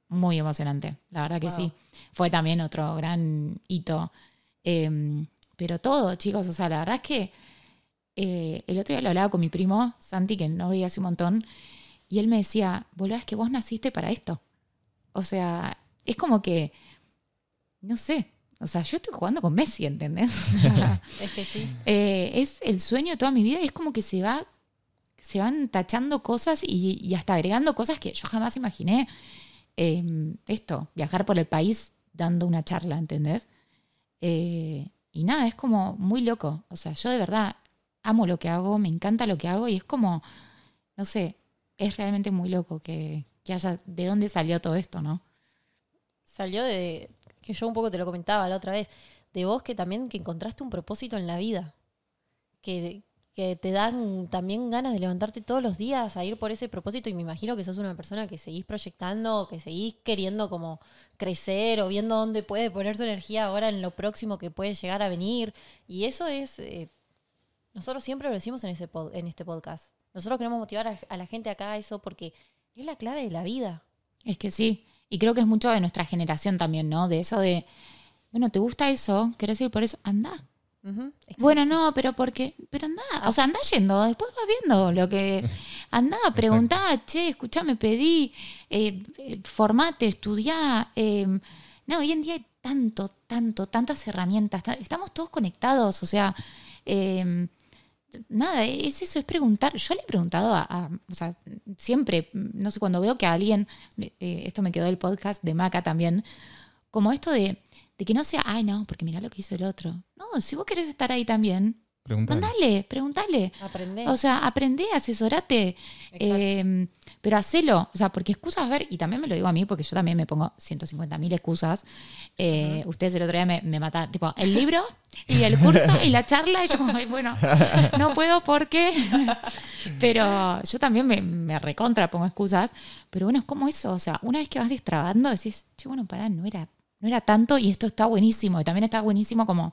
muy emocionante. La verdad que Wow. sí. Fue también otro gran hito. Eh, pero todo, chicos, o sea, la verdad es que eh, el otro día lo hablaba con mi primo, Santi, que no veía hace un montón, y él me decía, boludo, es que vos naciste para esto. O sea, es como que, no sé, o sea, yo estoy jugando con Messi, ¿entendés? Es que sí. eh, es el sueño de toda mi vida y es como que se va se van tachando cosas y, y hasta agregando cosas que yo jamás imaginé Eh, esto viajar por el país dando una charla ¿entendés? Eh, y nada es como muy loco o sea yo de verdad amo lo que hago me encanta lo que hago y es como no sé es realmente muy loco que, que haya de dónde salió todo esto no Salió de, que yo un poco te lo comentaba la otra vez, de vos que también que encontraste un propósito en la vida. Que, que te dan también ganas de levantarte todos los días a ir por ese propósito y me imagino que sos una persona que seguís proyectando, que seguís queriendo como crecer o viendo dónde puede poner su energía ahora en lo próximo que puede llegar a venir. Y eso es, eh, nosotros siempre lo decimos en, ese pod- en este podcast. Nosotros queremos motivar a, a la gente acá a eso porque es la clave de la vida. Es que sí. Y creo que es mucho de nuestra generación también, ¿no? De eso de, bueno, ¿te gusta eso? ¿Querés ir por eso? Anda. Bueno, no, pero porque, pero anda, o sea, anda yendo, después vas viendo lo que, anda, preguntá, che, escuchá, me pedí, eh, eh, formate, estudiá. eh, no, hoy en día hay tanto, tanto, tantas herramientas, ta- estamos todos conectados, o sea, eh, nada, es eso, es preguntar. Yo le he preguntado a, o sea, siempre, no sé, cuando veo que a alguien, eh, esto me quedó del podcast de Maca también, como esto de, de que no sea, ay, no, porque mira lo que hizo el otro. No, si vos querés estar ahí también, Preguntale. mandale, preguntale. Aprendé. O sea, aprendé, asesorate, eh, pero hacelo. O sea, porque excusas, a ver, y también me lo digo a mí, porque yo también me pongo 150 mil excusas. Eh, Ustedes el otro día me, me mataron, tipo, el libro y el curso y la charla, y yo como, "Ay, bueno, no puedo porque... pero yo también me, me recontra pongo excusas, pero bueno, es como eso, o sea, una vez que vas destrabando, decís, che, bueno, pará, no era, no era tanto y esto está buenísimo, y también está buenísimo como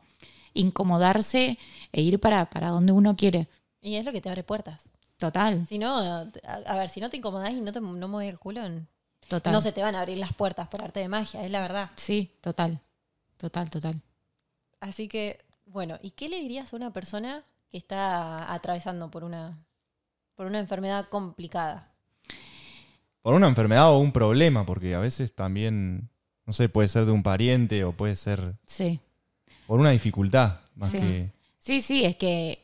incomodarse e ir para, para donde uno quiere. y es lo que te abre puertas. Total, Si no, a, a ver, si no te incomodás y no te no mueves el culo, total. no se te van a abrir las puertas por arte de magia, es la verdad. Sí, total. Total, total. Así que, bueno, ¿y qué le dirías a una persona que está atravesando por una, por una enfermedad complicada? Por una enfermedad o un problema, porque a veces también, no sé, puede ser de un pariente o puede ser Sí. Por una dificultad. Más Sí. que. Sí, sí, es que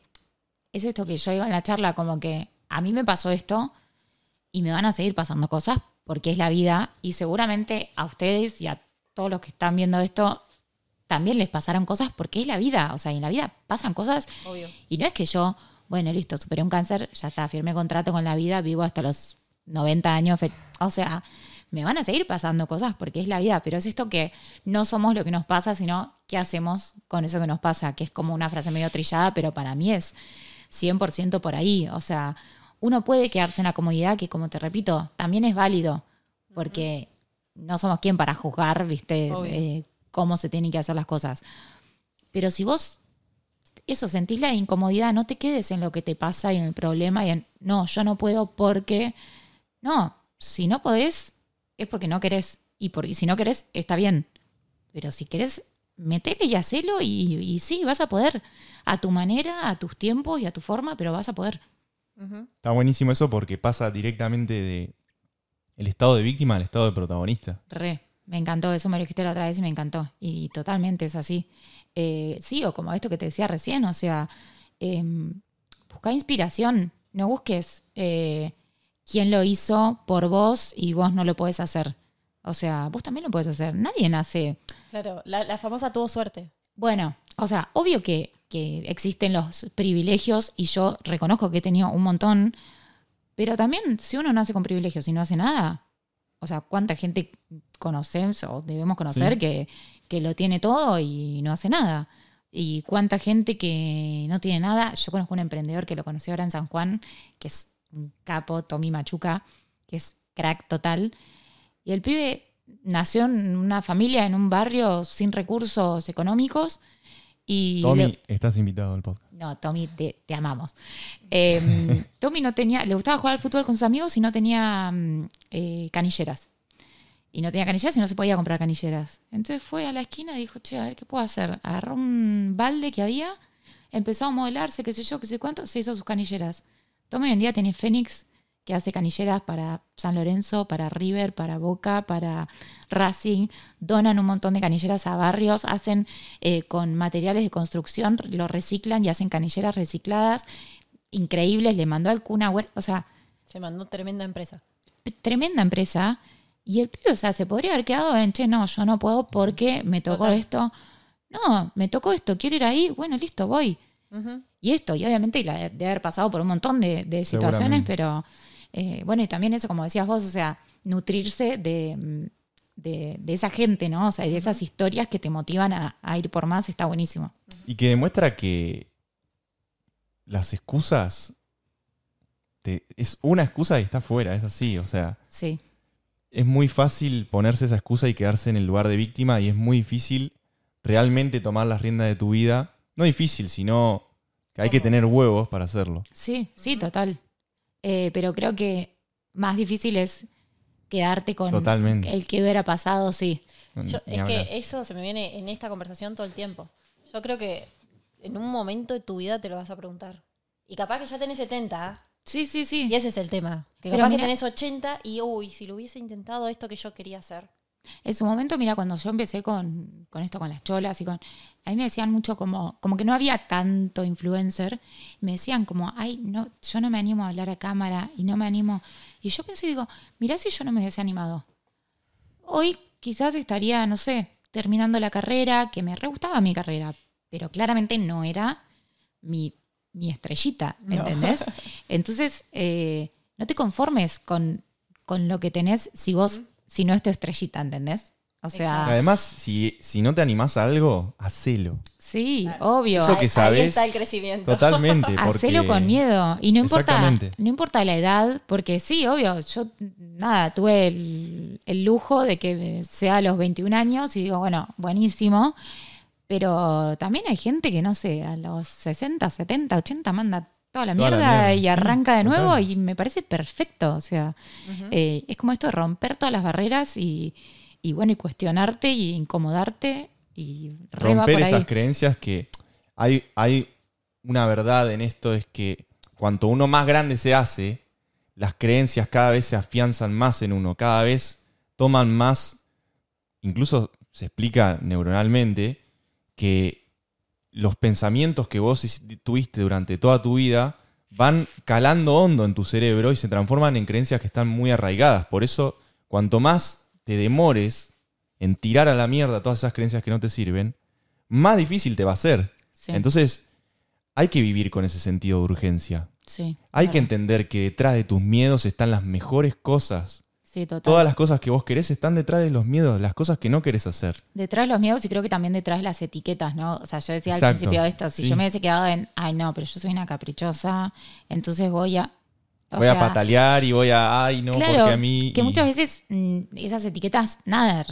es esto que yo iba en la charla, como que a mí me pasó esto y me van a seguir pasando cosas porque es la vida y seguramente a ustedes y a todos los que están viendo esto también les pasaron cosas porque es la vida, o sea, en la vida pasan cosas Obvio. y no es que yo, bueno, listo, superé un cáncer, ya está, firmé contrato con la vida, vivo hasta los 90 años, o sea, me van a seguir pasando cosas porque es la vida, pero es esto que no somos lo que nos pasa, sino qué hacemos con eso que nos pasa, que es como una frase medio trillada, pero para mí es 100% por ahí, o sea, uno puede quedarse en la comodidad que, como te repito, también es válido, porque no somos quien para juzgar, viste, eh, cómo se tienen que hacer las cosas. Pero si vos eso, sentís la incomodidad, no te quedes en lo que te pasa y en el problema y en, no, yo no puedo porque, no, si no podés, es porque no querés. Y, por, y si no querés, está bien. Pero si querés, metele y hacelo y, y sí, vas a poder. A tu manera, a tus tiempos y a tu forma, pero vas a poder. Está buenísimo eso porque pasa directamente de el estado de víctima al estado de protagonista. Re, me encantó, eso me lo dijiste la otra vez y me encantó. Y totalmente es así. Eh, sí, o como esto que te decía recién, o sea, eh, busca inspiración, no busques eh, quién lo hizo por vos y vos no lo podés hacer. O sea, vos también lo podés hacer. Nadie nace. Claro, la, la famosa tuvo suerte. Bueno, o sea, obvio que, que existen los privilegios y yo reconozco que he tenido un montón, pero también si uno nace con privilegios y no hace nada, o sea, ¿cuánta gente conocemos o debemos conocer Sí. que, que lo tiene todo y no hace nada? Y cuánta gente que no tiene nada. Yo conozco un emprendedor que lo conocí ahora en San Juan, que es un capo, Tommy Machuca, que es crack total. Y el pibe nació en una familia, en un barrio sin recursos económicos. Y Tommy, le- estás invitado al podcast. no, Tommy, te, te amamos. Eh, Tommy no tenía, le gustaba jugar al fútbol con sus amigos y no tenía mm, eh, canilleras. Y no tenía canilleras y no se podía comprar canilleras. Entonces fue a la esquina y dijo, che, a ver qué puedo hacer. Agarró un balde que había, empezó a modelarse, qué sé yo, qué sé cuánto, se hizo sus canilleras. Tommy hoy en día tiene Fénix, que hace canilleras para San Lorenzo, para River, para Boca, para Racing. Donan un montón de canilleras a barrios, hacen eh, con materiales de construcción, lo reciclan y hacen canilleras recicladas increíbles. Le mandó al Kun Agüero, o sea, Se mandó tremenda empresa. tremenda empresa. Y el pibe, o sea, se podría haber quedado en, che, no, yo no puedo porque me tocó Total. esto. No, me tocó esto, quiero ir ahí, bueno, listo, voy. Y esto, y obviamente la- de haber pasado por un montón de, de situaciones, pero eh, bueno, y también eso, como decías vos, o sea, nutrirse de, mm, de, de esa gente, ¿no? O sea, y de esas historias que te motivan a, a ir por más, está buenísimo. Y que demuestra que las excusas te- es una excusa y está fuera, es así. O sea, Sí, es muy fácil ponerse esa excusa y quedarse en el lugar de víctima y es muy difícil realmente tomar las riendas de tu vida. No difícil, sino que hay que tener huevos para hacerlo. sí, sí, total. Eh, pero creo que más difícil es quedarte con Totalmente. el que hubiera pasado, sí. Yo- es hablar. que eso se me viene en esta conversación todo el tiempo. Yo creo que en un momento de tu vida te lo vas a preguntar. Y capaz que ya tenés 70 Sí, sí, sí. y ese es el tema. Que Pero capaz que tenés 80 y uy, si lo hubiese intentado esto que yo quería hacer. En su momento, mira, cuando yo empecé con, con esto, con las cholas y con... A mí me decían mucho como, como que no había tanto influencer. Me decían como, ay, no, yo no me animo a hablar a cámara y no me animo. Y yo pensé y digo, mirá si yo no me hubiese animado. Hoy quizás estaría, no sé, terminando la carrera, que me re gustaba mi carrera, pero claramente no era mi, mi estrellita, ¿me No. entendés? Entonces, eh, no te conformes con, con lo que tenés si vos, si no es tu estrellita, ¿entendés? O sea, Además, si, si no te animás a algo, hacelo. sí, Claro. obvio. Eso que Ahí- sabés. Ahí está el crecimiento. Totalmente. Porque... Hacelo con miedo. Y no importa, no importa la edad, porque sí, obvio, yo nada, tuve el, el lujo de que sea a los 21 años y digo, bueno, buenísimo. Pero también hay gente que, no sé, a los 60, 70, 80 manda toda la Toda la mierda y sí, arranca de nuevo total. y me parece perfecto. O sea, eh, es como esto de romper todas las barreras y, y bueno, y cuestionarte y incomodarte y romper esas ahí. creencias que hay, hay una verdad en esto es que cuanto uno más grande se hace, las creencias cada vez se afianzan más en uno, cada vez toman más, incluso se explica neuronalmente, que los pensamientos que vos tuviste durante toda tu vida van calando hondo en tu cerebro y se transforman en creencias que están muy arraigadas. Por eso cuanto más te demores en tirar a la mierda todas esas creencias que no te sirven, más difícil te va a ser. Sí, Entonces, hay que vivir con ese sentido de urgencia. sí, Hay que entender que detrás de tus miedos están las mejores cosas. Sí, total. Todas las cosas que vos querés están detrás de los miedos, las cosas que no querés hacer. Detrás de los miedos y creo que también detrás de las etiquetas, ¿no? O sea, yo decía al principio de esto, si sí. yo me hubiese quedado en, ay, no, pero yo soy una caprichosa, entonces voy a... voy a patalear y voy a, ay, no, claro, porque a mí... que y- muchas veces mm, esas etiquetas, nada,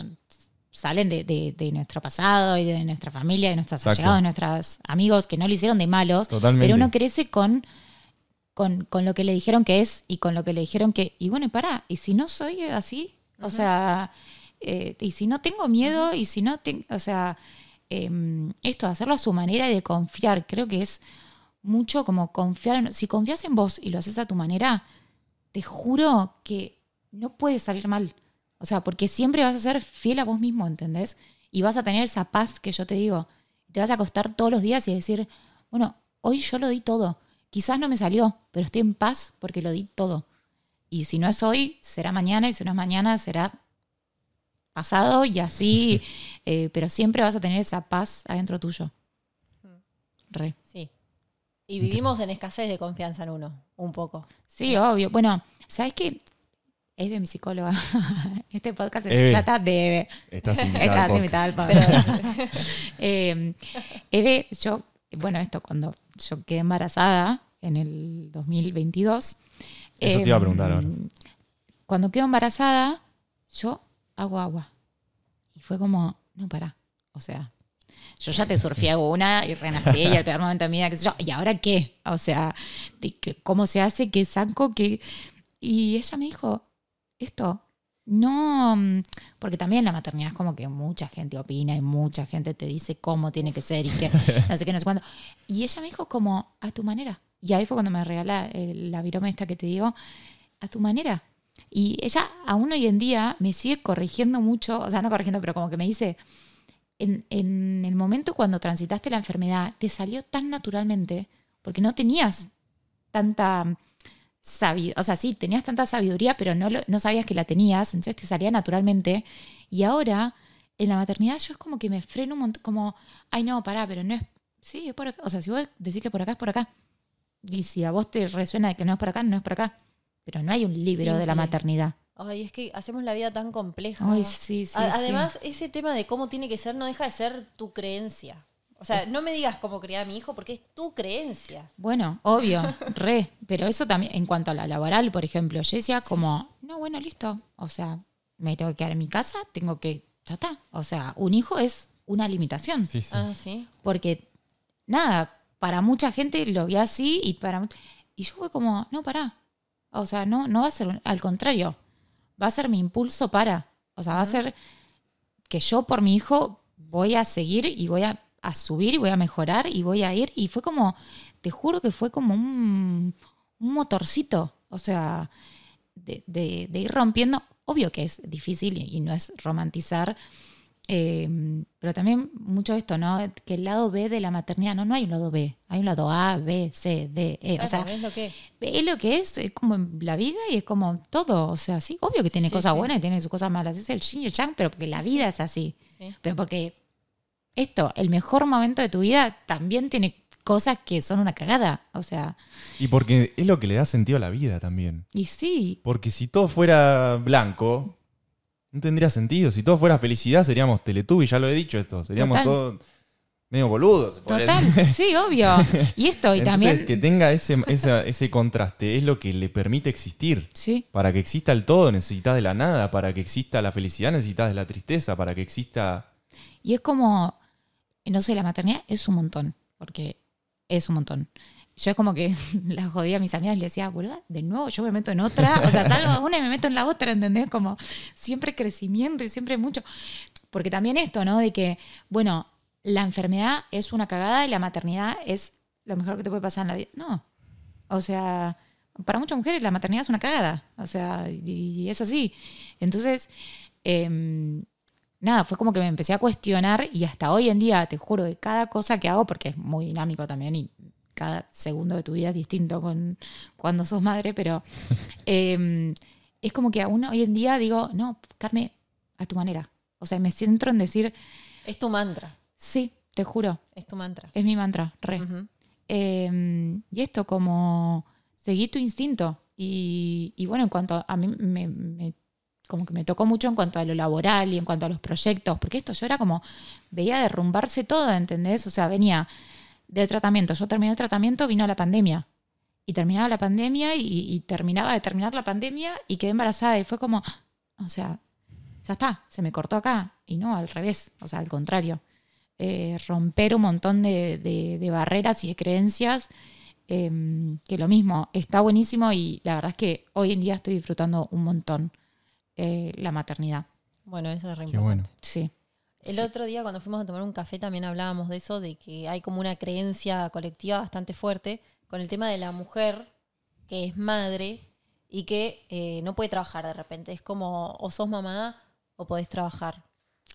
salen de, de- de nuestro pasado y de nuestra familia, de nuestros Exacto. allegados, de nuestros amigos que no lo hicieron de malos, Totalmente. pero uno crece con, con, con lo que le dijeron que es y con lo que le dijeron que, y bueno, y pará, y si no soy así, o sea, eh, y si no tengo miedo, y si no tengo, o sea, em, esto hacerlo a su manera y de confiar, creo que es mucho como confiar, en- si confías en vos y lo haces a tu manera, te juro que no puede salir mal. O sea, porque siempre vas a ser fiel a vos mismo, ¿entendés? Y vas a tener esa paz que yo te digo. Te vas a acostar todos los días y decir, bueno, hoy yo lo di todo. Quizás no me salió, pero estoy en paz porque lo di todo. Y si no es hoy, será mañana, y si no es mañana, será pasado y así. eh, pero siempre vas a tener esa paz adentro tuyo. Re. Sí. Y vivimos en escasez de confianza en uno, un poco. Sí, obvio. Bueno, ¿sabes qué? Es de mi psicóloga. Este podcast se trata de Eve. Estás invitada Estás al invitada al podcast. podcast. Eh, Eve, yo, bueno, esto cuando yo quedé embarazada en el 2022. Eso te iba a preguntar ahora. em, Cuando quedo embarazada, yo hago agua. Y fue como, no, pará. O sea, yo ya te surfé una y renací y el peor momento de mi vida, qué sé yo. ¿Y ahora qué? O sea, ¿cómo se hace? ¿Qué saco? ¿Qué? Y ella me dijo, esto, no, mm, porque también la maternidad es como que mucha gente opina y mucha gente te dice cómo tiene que ser y que no sé qué, no sé cuándo. Y ella me dijo como, a tu manera. Y ahí fue cuando me regala eh, la viroma esta que te digo, a tu manera. Y ella aún hoy en día me sigue corrigiendo mucho, o sea, no corrigiendo, pero como que me dice, en, en el momento cuando transitaste la enfermedad, te salió tan naturalmente, porque no tenías tanta sabiduría, o sea, sí, tenías tanta sabiduría, pero no, lo- no sabías que la tenías, entonces te salía naturalmente. Y ahora, en la maternidad, yo es como que me freno un montón, como, ay, no, pará, pero no es, sí, es por acá. O sea, si vos decís que por acá es por acá. Y si a vos te resuena de que no es por acá, no es por acá. Pero no hay un libro de la maternidad. Ay, es que hacemos la vida tan compleja. Ay, sí, sí. A- sí. Además, ese tema de cómo tiene que ser no deja de ser tu creencia. O sea, no me digas cómo criar a mi hijo porque es tu creencia. Bueno, obvio, re. Pero eso también, en cuanto a la laboral, por ejemplo, yo decía como, no, bueno, listo. O sea, me tengo que quedar en mi casa, tengo que, ya está. O sea, un hijo es una limitación. Sí, sí. Ah, sí. Porque, nada, para mucha gente lo vi así y para... Y yo fue como, no, pará. O sea, no, no va a ser, un- al contrario, va a ser mi impulso para. O sea, va a ser que yo por mi hijo voy a seguir y voy a, a subir y voy a mejorar y voy a ir. Y fue como, te juro que fue como un, un motorcito. O sea, de, de- de ir rompiendo. Obvio que es difícil y, y no es romantizar. eh, pero también mucho esto, ¿no? Que el lado B de la maternidad, no, no hay un lado B, hay un lado A, B, C, D, E. O sea, es lo que es. es lo que es, es como la vida y es como todo. O sea, sí, obvio que tiene sí, cosas sí. buenas y tiene sus cosas malas. Es el yin y el yang, pero porque la vida es así. Sí. Pero porque esto, el mejor momento de tu vida también tiene cosas que son una cagada. O sea, Y porque es lo que le da sentido a la vida también. y sí, Porque si todo fuera blanco, no tendría sentido. Si todo fuera felicidad, seríamos Teletubbies, ya lo he dicho esto. Seríamos Total. todos medio boludos. total, decir. sí, obvio. Y esto, y Entonces, también... que tenga ese, esa- ese contraste es lo que le permite existir. Sí, Para que exista el todo necesitas de la nada, para que exista la felicidad necesitas de la tristeza, para que exista... Y es como, no sé, la maternidad es un montón, porque es un montón. Yo es como que la jodía a mis amigas y les decía, boluda, de nuevo yo me meto en otra, o sea, salgo de una y me meto en la otra, ¿entendés? Como siempre crecimiento y siempre mucho. Porque también esto, ¿no? De que, bueno, la enfermedad es una cagada y la maternidad es lo mejor que te puede pasar en la vida. No. O sea, para muchas mujeres la maternidad es una cagada. O sea, y, y es así. Entonces, em, nada, fue como que me empecé a cuestionar y hasta hoy en día, te juro, de cada cosa que hago, porque es muy dinámico también y cada segundo de tu vida es distinto con cuando sos madre, pero em, es como que aún hoy en día digo, no, Carmen, a tu manera. O sea, me centro en decir, Es tu mantra. sí, te juro, Es tu mantra. es mi mantra, re. Eh, y esto como seguir tu instinto. Y, y bueno, en cuanto a, a mí me, me- como que me tocó mucho en cuanto a lo laboral y en cuanto a los proyectos, porque esto yo era como, veía derrumbarse todo, ¿entendés? O sea, venía del tratamiento, yo terminé el tratamiento, vino la pandemia. Y terminaba la pandemia y, terminaba de terminar la pandemia y quedé embarazada y fue como, o sea, ya está, se me cortó acá. Y no, al revés, o sea, al contrario. Eh, romper un montón de, de- de barreras y de creencias, eh, que lo mismo, está buenísimo y la verdad es que hoy en día estoy disfrutando un montón eh, la maternidad. Bueno, eso es re Qué importante. bueno. Sí. El Sí. otro día cuando fuimos a tomar un café también hablábamos de eso, de que hay como una creencia colectiva bastante fuerte con el tema de la mujer que es madre y que eh, no puede trabajar de repente. Es como o sos mamá o podés trabajar.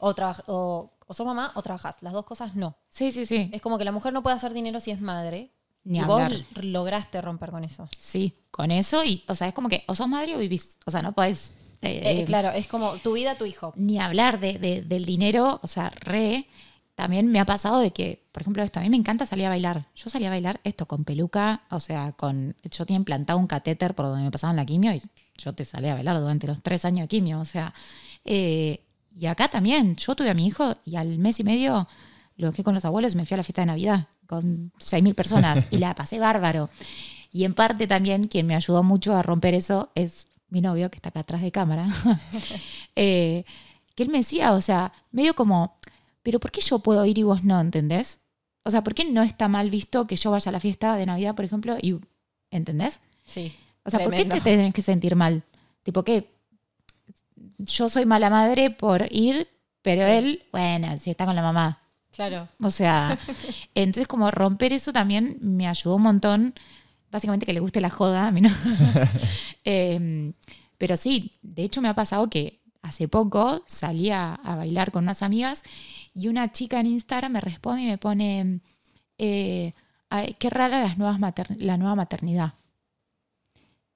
O, traba- o, o sos mamá o trabajas. Las dos cosas no. Sí, sí, sí. Es como que la mujer no puede hacer dinero si es madre. Ni y hablar. vos lograste romper con eso. Sí, con eso y, o sea, es como que o sos madre o vivís. O sea, no podés... eh, Eh, claro, es como tu vida, tu hijo. ni hablar de, de- del dinero, o sea, re, también me ha pasado de que, por ejemplo, esto, a mí me encanta salir a bailar. Yo salía a bailar esto con peluca, o sea, con, yo tenía implantado un catéter por donde me pasaban la quimio y yo te salía a bailar durante los tres años de quimio, o sea, eh, y acá también, yo tuve a mi hijo y al mes y medio lo dejé con los abuelos y me fui a la fiesta de Navidad con 6.000 personas y la pasé bárbaro. Y en parte también quien me ayudó mucho a romper eso es mi novio, que está acá atrás de cámara, eh, que él me decía, o sea, medio como, pero ¿por qué yo puedo ir y vos no, ¿entendés? O sea, ¿por qué no está mal visto que yo vaya a la fiesta de Navidad, por ejemplo, y, ¿entendés? Sí. O sea, ¿por qué te tenés que sentir mal? Tipo, que yo soy mala madre por ir, pero Sí. él, bueno, si está con la mamá. Claro. O sea, entonces como romper eso también me ayudó un montón. Básicamente que le guste la joda, a mí no. Eh, pero sí, de hecho me ha pasado que hace poco salí a, a bailar con unas amigas y una chica en Instagram me responde y me pone, eh, ay, qué rara las nuevas mater- la nueva maternidad.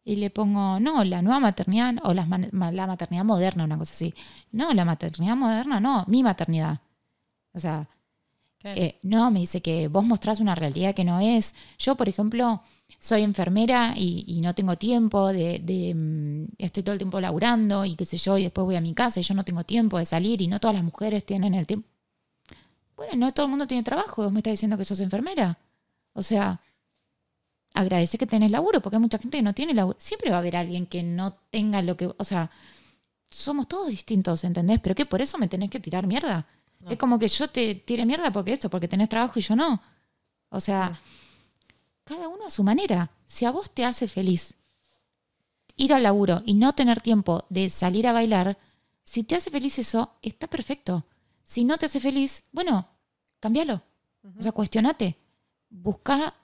Y le pongo, no, la nueva maternidad o las la maternidad moderna, una cosa así. No, la maternidad moderna, no, mi maternidad. O sea, eh, no, me dice que vos mostrás una realidad que no es. Yo, por ejemplo, soy enfermera y, y no tengo tiempo de, de, mm, estoy todo el tiempo laburando y qué sé yo, y después voy a mi casa y yo no tengo tiempo de salir y no todas las mujeres tienen el tiempo. Bueno, no todo el mundo tiene trabajo, vos me estás diciendo que sos enfermera. O sea, agradece que tenés laburo, porque hay mucha gente que no tiene laburo. Siempre va a haber alguien que no tenga lo que, o sea, somos todos distintos, ¿entendés? Pero que por eso me tenés que tirar mierda. No. Es como que yo te tire mierda porque esto, porque tenés trabajo y yo no. O sea, No. Cada uno a su manera. Si a vos te hace feliz ir al laburo y no tener tiempo de salir a bailar, si te hace feliz eso, está perfecto. Si no te hace feliz, bueno, cámbialo. O sea, cuestionate. Busca,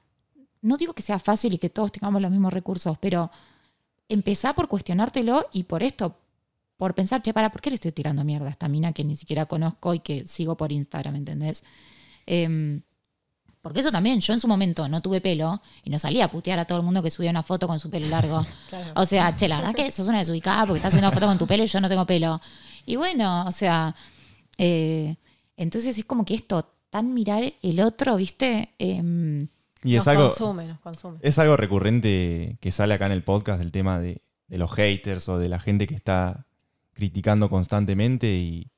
no digo que sea fácil y que todos tengamos los mismos recursos, pero empezá por cuestionártelo y por esto, por pensar, che, para, ¿por qué le estoy tirando mierda a esta mina que ni siquiera conozco y que sigo por Instagram, ¿entendés? Em, porque eso también, yo en su momento no tuve pelo y no salía a putear a todo el mundo que subía una foto con su pelo largo. Claro. O sea, che, la verdad que sos una desubicada porque estás subiendo una foto con tu pelo y yo no tengo pelo. Y bueno, o sea, eh, entonces es como que esto, tan mirar el otro, ¿viste? Em, Y nos es algo, consume, nos consume. es algo recurrente que sale acá en el podcast, el tema de, de los haters o de la gente que está criticando constantemente y,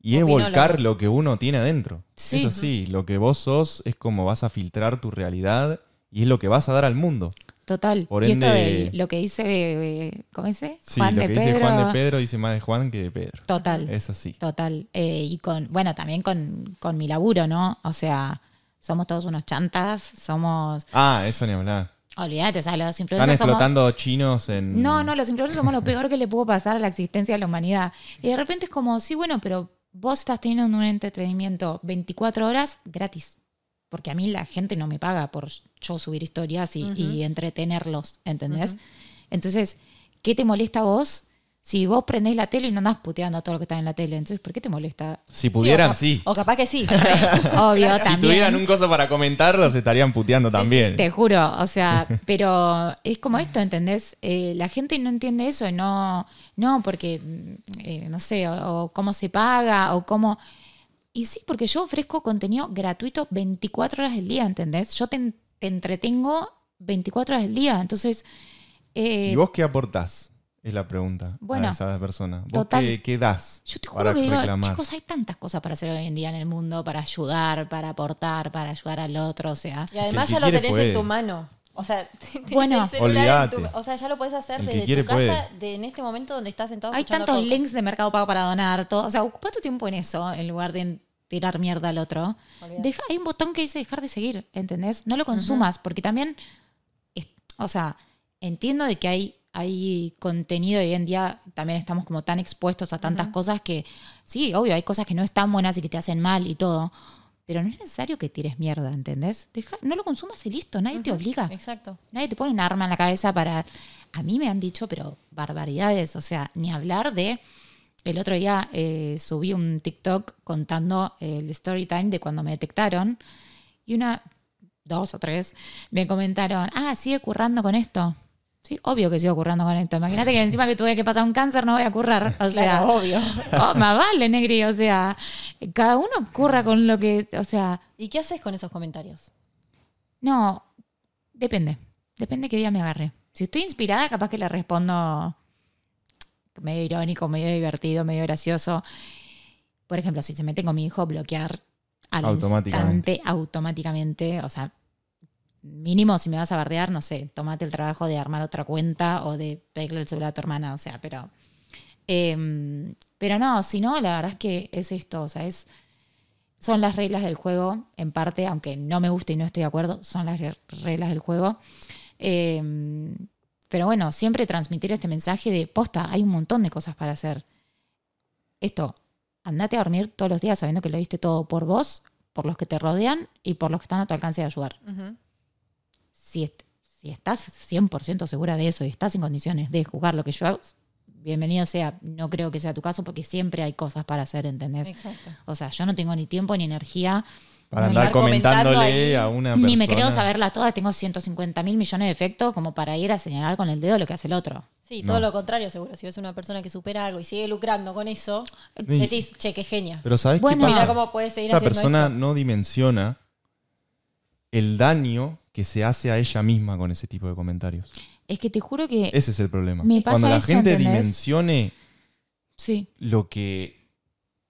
y es volcar lo que uno tiene adentro. Sí. Eso sí, lo que vos sos es como vas a filtrar tu realidad y es lo que vas a dar al mundo. total. Por y esto ende- de lo que dice, ¿cómo dice? Sí, Juan lo de que Pedro. dice Juan de Pedro dice más de Juan que de Pedro. Total. Es así. Total. Eh, y con, bueno, también con, con mi laburo, ¿no? O sea, somos todos unos chantas, somos. Ah, eso ni hablar. Olvídate, o sea, los Están influencers somos. explotando chinos en... No, no, los influencers somos lo peor que le pudo pasar a la existencia de la humanidad. Y de repente es como, sí, bueno, pero vos estás teniendo un entretenimiento 24 horas gratis. Porque a mí la gente no me paga por yo subir historias y, entretenerlos, ¿entendés? Entonces, ¿qué te molesta a vos si vos prendés la tele y no andás puteando a todo lo que está en la tele, entonces ¿por qué te molesta? Si pudieran, Sí, o, cap- o capaz que sí. Obvio, Si también. tuvieran un coso para comentar, los estarían puteando también. Te juro, o sea, pero es como esto, ¿entendés? Eh, la gente no entiende eso, no, no, porque, mm, eh, no sé, o, o cómo se paga, o cómo... Y sí, porque yo ofrezco contenido gratuito 24 horas del día, ¿entendés? Yo te, te entretengo 24 horas del día, entonces... eh, ¿Y vos qué aportás? Es la pregunta Bueno, a esa persona. ¿Vos total. qué, qué das Yo te para juro que digo, reclamar? chicos, hay tantas cosas para hacer hoy en día en el mundo, para ayudar, para aportar, para ayudar al otro, o sea... Y además que ya lo tenés puede. en tu mano. O sea, Bueno. tu- Olvídate. o sea, ya lo puedes hacer que desde quiere tu casa, de, en este momento donde estás sentado. Hay tantos podcast. links de Mercado Pago para donar, todo. O sea, ocupa tu tiempo en eso en lugar de tirar mierda al otro. Deja, hay un botón que dice dejar de seguir, ¿entendés? No lo consumas, porque también, es- o sea, entiendo de que hay, hay contenido y hoy en día también estamos como tan expuestos a tantas cosas que, sí, obvio, hay cosas que no están buenas y que te hacen mal y todo. Pero no es necesario que tires mierda, ¿entendés? Deja, no lo consumas y listo, nadie te obliga. Exacto. Nadie te pone un arma en la cabeza para... A mí me han dicho, pero barbaridades, o sea, ni hablar de... El otro día eh, subí un TikTok contando el story time de cuando me detectaron y una, dos o tres, me comentaron, ah, sigue currando con esto. Sí, obvio que sigo currando con esto. Imagínate que encima que tuve que pasar un cáncer no voy a currar. O sea, obvio. oh, más vale, negri. O sea, cada uno curra con lo que, o sea, ¿Y qué haces con esos comentarios? no, depende. Depende qué día me agarre. Si estoy inspirada, capaz que le respondo medio irónico, medio divertido, medio gracioso. Por ejemplo, si se mete con mi hijo, bloquear al Automáticamente. instante, automáticamente. O sea, mínimo si me vas a bardear, no sé, tomate el trabajo de armar otra cuenta o de pedirle el celular a tu hermana. O sea, pero... em, pero no, si no, la verdad es que es esto. O sea, es son las reglas del juego, en parte, aunque no me guste y no estoy de acuerdo, son las re- reglas del juego. Eh, pero bueno, siempre transmitir este mensaje de posta, hay un montón de cosas para hacer. Esto, andate a dormir todos los días sabiendo que lo viste todo por vos, por los que te rodean y por los que están a tu alcance de ayudar. Si, est- si estás 100% segura de eso y estás en condiciones de jugar lo que yo hago, bienvenido sea. No creo que sea tu caso porque siempre hay cosas para hacer, ¿entendés? Exacto. O sea, yo no tengo ni tiempo ni energía, Para andar andar comentándole ahí. a una persona. ni me creo saberla toda. Tengo 150 mil millones de efectos como para ir a señalar con el dedo lo que hace el otro. Sí, No. todo lo contrario, seguro. Si ves una persona que supera algo y sigue lucrando con eso, Sí. decís, che, qué genia. Pero ¿sabes Bueno. qué pasa? Mira cómo puedes seguir Esa persona esto. no dimensiona el daño que se hace a ella misma con ese tipo de comentarios. Es que te juro que. Ese es el problema. Me pasa Cuando la eso, gente ¿entendés? dimensione Sí, lo que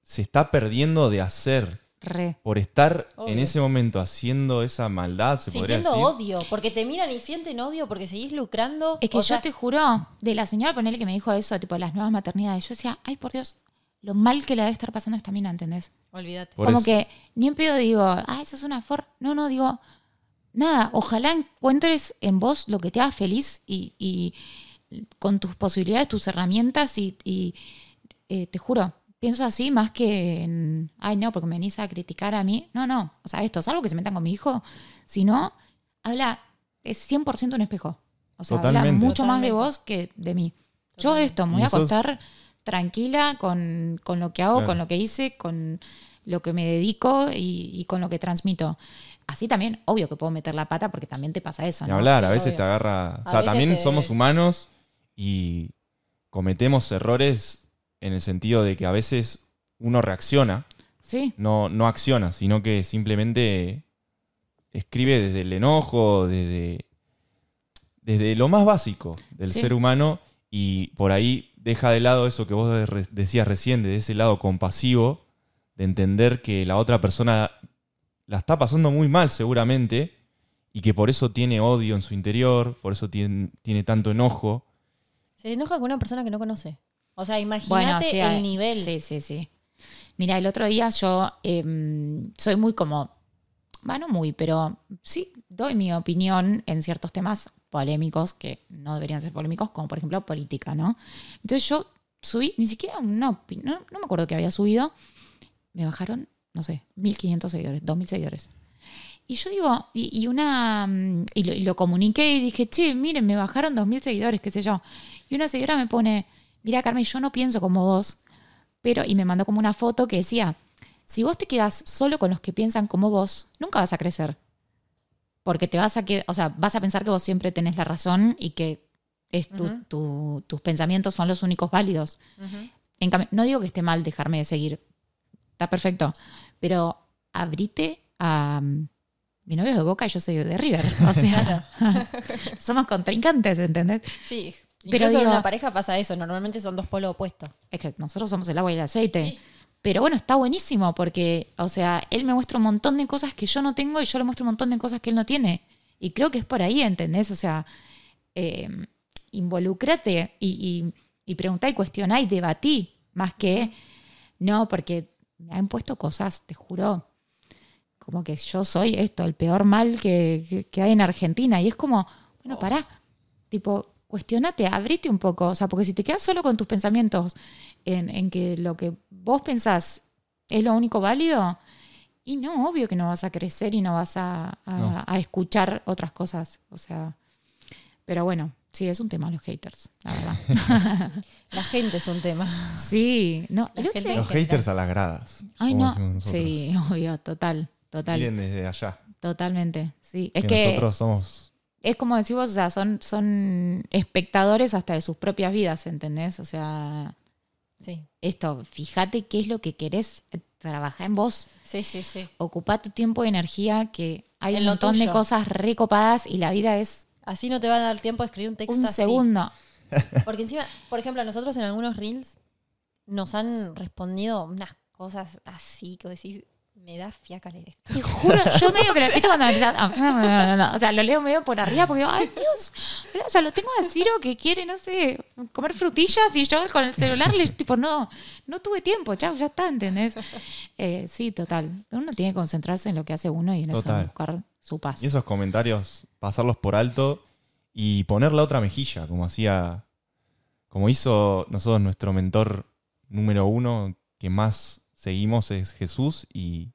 se está perdiendo de hacer re. por estar en ese momento haciendo esa maldad, se podría Sintiendo decir. odio, porque te miran y sienten odio porque seguís lucrando. Es que O yo sea, te juro, de la señora ponele que me dijo eso, tipo las nuevas maternidades, yo decía, ay por Dios, lo mal que le debe estar pasando a esta mina, ¿entendés? Olvídate. Por Como eso. que ni en pedo digo, ah, eso es una for. No, no, digo, nada, ojalá encuentres en vos lo que te haga feliz y, y con tus posibilidades, tus herramientas y, y, eh, te juro, pienso así más que en, ay no, porque me venís a criticar a mí. No, no, o sea, esto, salvo que se metan con mi hijo, si no, habla, es 100% un espejo. O sea, habla Totalmente. mucho más de vos que de mí. Yo esto, me voy a es- acostar tranquila con, con lo que hago, Claro. con lo que hice, con lo que me dedico y, y con lo que transmito. Así también, obvio que puedo meter la pata porque también te pasa eso, ¿no? hablar, a veces obvio. te agarra. O sea, también te- somos humanos y cometemos errores en el sentido de que a veces uno reacciona, Sí, no, no acciona, sino que simplemente escribe desde el enojo, desde, desde lo más básico del Sí. ser humano y por ahí deja de lado eso que vos decías recién, de ese lado compasivo, de entender que la otra persona la está pasando muy mal seguramente y que por eso tiene odio en su interior, por eso tiene, tiene tanto enojo. Se enoja con una persona que no conoce. O sea, bueno, imagínate sí, el hay- nivel. Sí, sí, sí. Mira, el otro día yo em, soy muy como, bueno, muy, pero sí doy mi opinión en ciertos temas polémicos que no deberían ser polémicos, como por ejemplo política, ¿no? Entonces yo subí, ni siquiera una opinión, no, no me acuerdo que había subido, me bajaron, no sé, 1500 seguidores, 2000 seguidores. Y yo digo, y, y una, mm, y lo, y lo comuniqué y dije, che, miren, me bajaron 2000 seguidores, qué sé yo. Y una seguidora me pone, mira Carmen, yo no pienso como vos, pero, y me mandó como una foto que decía, si vos te quedas solo con los que piensan como vos, nunca vas a crecer. Porque te vas a que, o sea, vas a pensar que vos siempre tenés la razón y que es tu- tus pensamientos son los únicos válidos. Ujú. En cambio, no digo que esté mal dejarme de seguir. Está perfecto. Pero abrite a. mm, Mi novio es de Boca y yo soy de River. O sea, somos contrincantes, ¿entendés? Sí. Pero en una pareja pasa eso, normalmente son dos polos opuestos. Es que nosotros somos el agua y el aceite. Sí. Pero bueno, está buenísimo porque, o sea, él me muestra un montón de cosas que yo no tengo y yo le muestro un montón de cosas que él no tiene. Y creo que es por ahí, ¿entendés? O sea, eh, involúcrate y, y, y preguntá y cuestioná y debatí, más que no, porque me han puesto cosas, te juro, como que yo soy esto, el peor mal que, que- que hay en Argentina. Y es como, bueno, pará, tipo, cuestionate, abrite un poco, o sea, porque si te quedas solo con tus pensamientos en, en que lo que vos pensás es lo único válido, y no, obvio que no vas a crecer y no vas a, a- No. a escuchar otras cosas, o sea, pero bueno, sí, es un tema los haters, la verdad. La gente es un tema. sí, no, La gente- Los haters a las gradas. Ay, no, decimos sí, obvio, total, total, Miren desde allá. totalmente, sí. Es que, que nosotros somos. es como decís vos, o sea, son, son espectadores hasta de sus propias vidas, ¿entendés? O sea, Sí. esto, fíjate qué es lo que querés, trabajar en vos, Sí, sí, sí. ocupa tu tiempo y energía, que hay En un montón de cosas recopadas y la vida es Así no te va a dar tiempo de escribir un texto un así. segundo. Porque encima, por ejemplo, a nosotros en algunos reels nos han respondido unas cosas así que decís, me da fiaca leer esto. Te juro, yo medio que repito cuando me empieza- O sea, lo leo medio por arriba porque digo, ay Dios, o sea, lo tengo a Ciro que quiere, no sé, comer frutillas y yo con el celular le tipo, no, no tuve tiempo, chao, ya está, ¿entendés? Eh, sí, total. Uno tiene que concentrarse en lo que hace uno y en eso buscar su paz. Y esos comentarios, pasarlos por alto y poner la otra mejilla, como hacía. Como hizo nosotros nuestro mentor número uno que más seguimos es Jesús y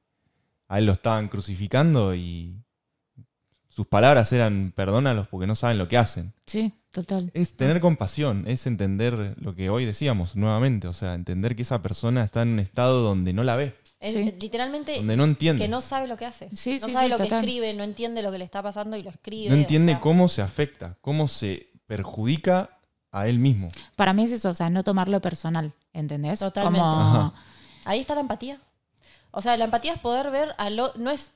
a él lo estaban crucificando y sus palabras eran perdónalos porque no saben lo que hacen. Sí, total. Es tener compasión, es entender lo que hoy decíamos nuevamente, o sea, entender que esa persona está en un estado donde no la ve, Es- Sí. Literalmente, donde no entiende. que no sabe lo que hace. Sí, no sí, sabe sí, lo que escribe, no entiende lo que le está pasando y lo escribe. No entiende o sea, cómo se afecta, cómo se perjudica a él mismo. Para mí es eso, o sea, no tomarlo personal, ¿entendés? Totalmente. Como. Ahí está la empatía. O sea, la empatía es poder ver a lo. No es.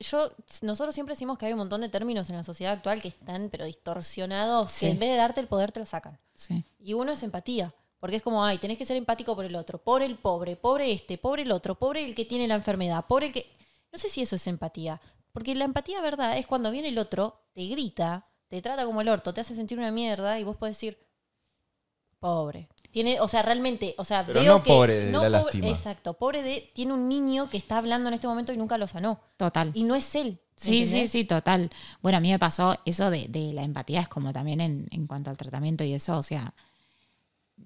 Yo, nosotros siempre decimos que hay un montón de términos en la sociedad actual que están, pero distorsionados, Sí. que en vez de darte el poder te lo sacan. sí. Y uno es empatía. Porque es como, ay, tenés que ser empático por el otro, por el pobre, pobre este, pobre el otro, pobre el que tiene la enfermedad, pobre el que. No sé si eso es empatía. Porque la empatía, ¿verdad? Es cuando viene el otro, te grita, te trata como el orto, te hace sentir una mierda y vos podés decir, pobre. Tiene, o sea, realmente, o sea, Pero veo no que- pobre de no la pobre- lástima. Exacto, pobre de. Tiene un niño que está hablando en este momento y nunca lo sanó. Total. Y no es él. Sí, sí, sí, total. Bueno, a mí me pasó eso de, de la empatía, es como también en, en cuanto al tratamiento y eso, o sea,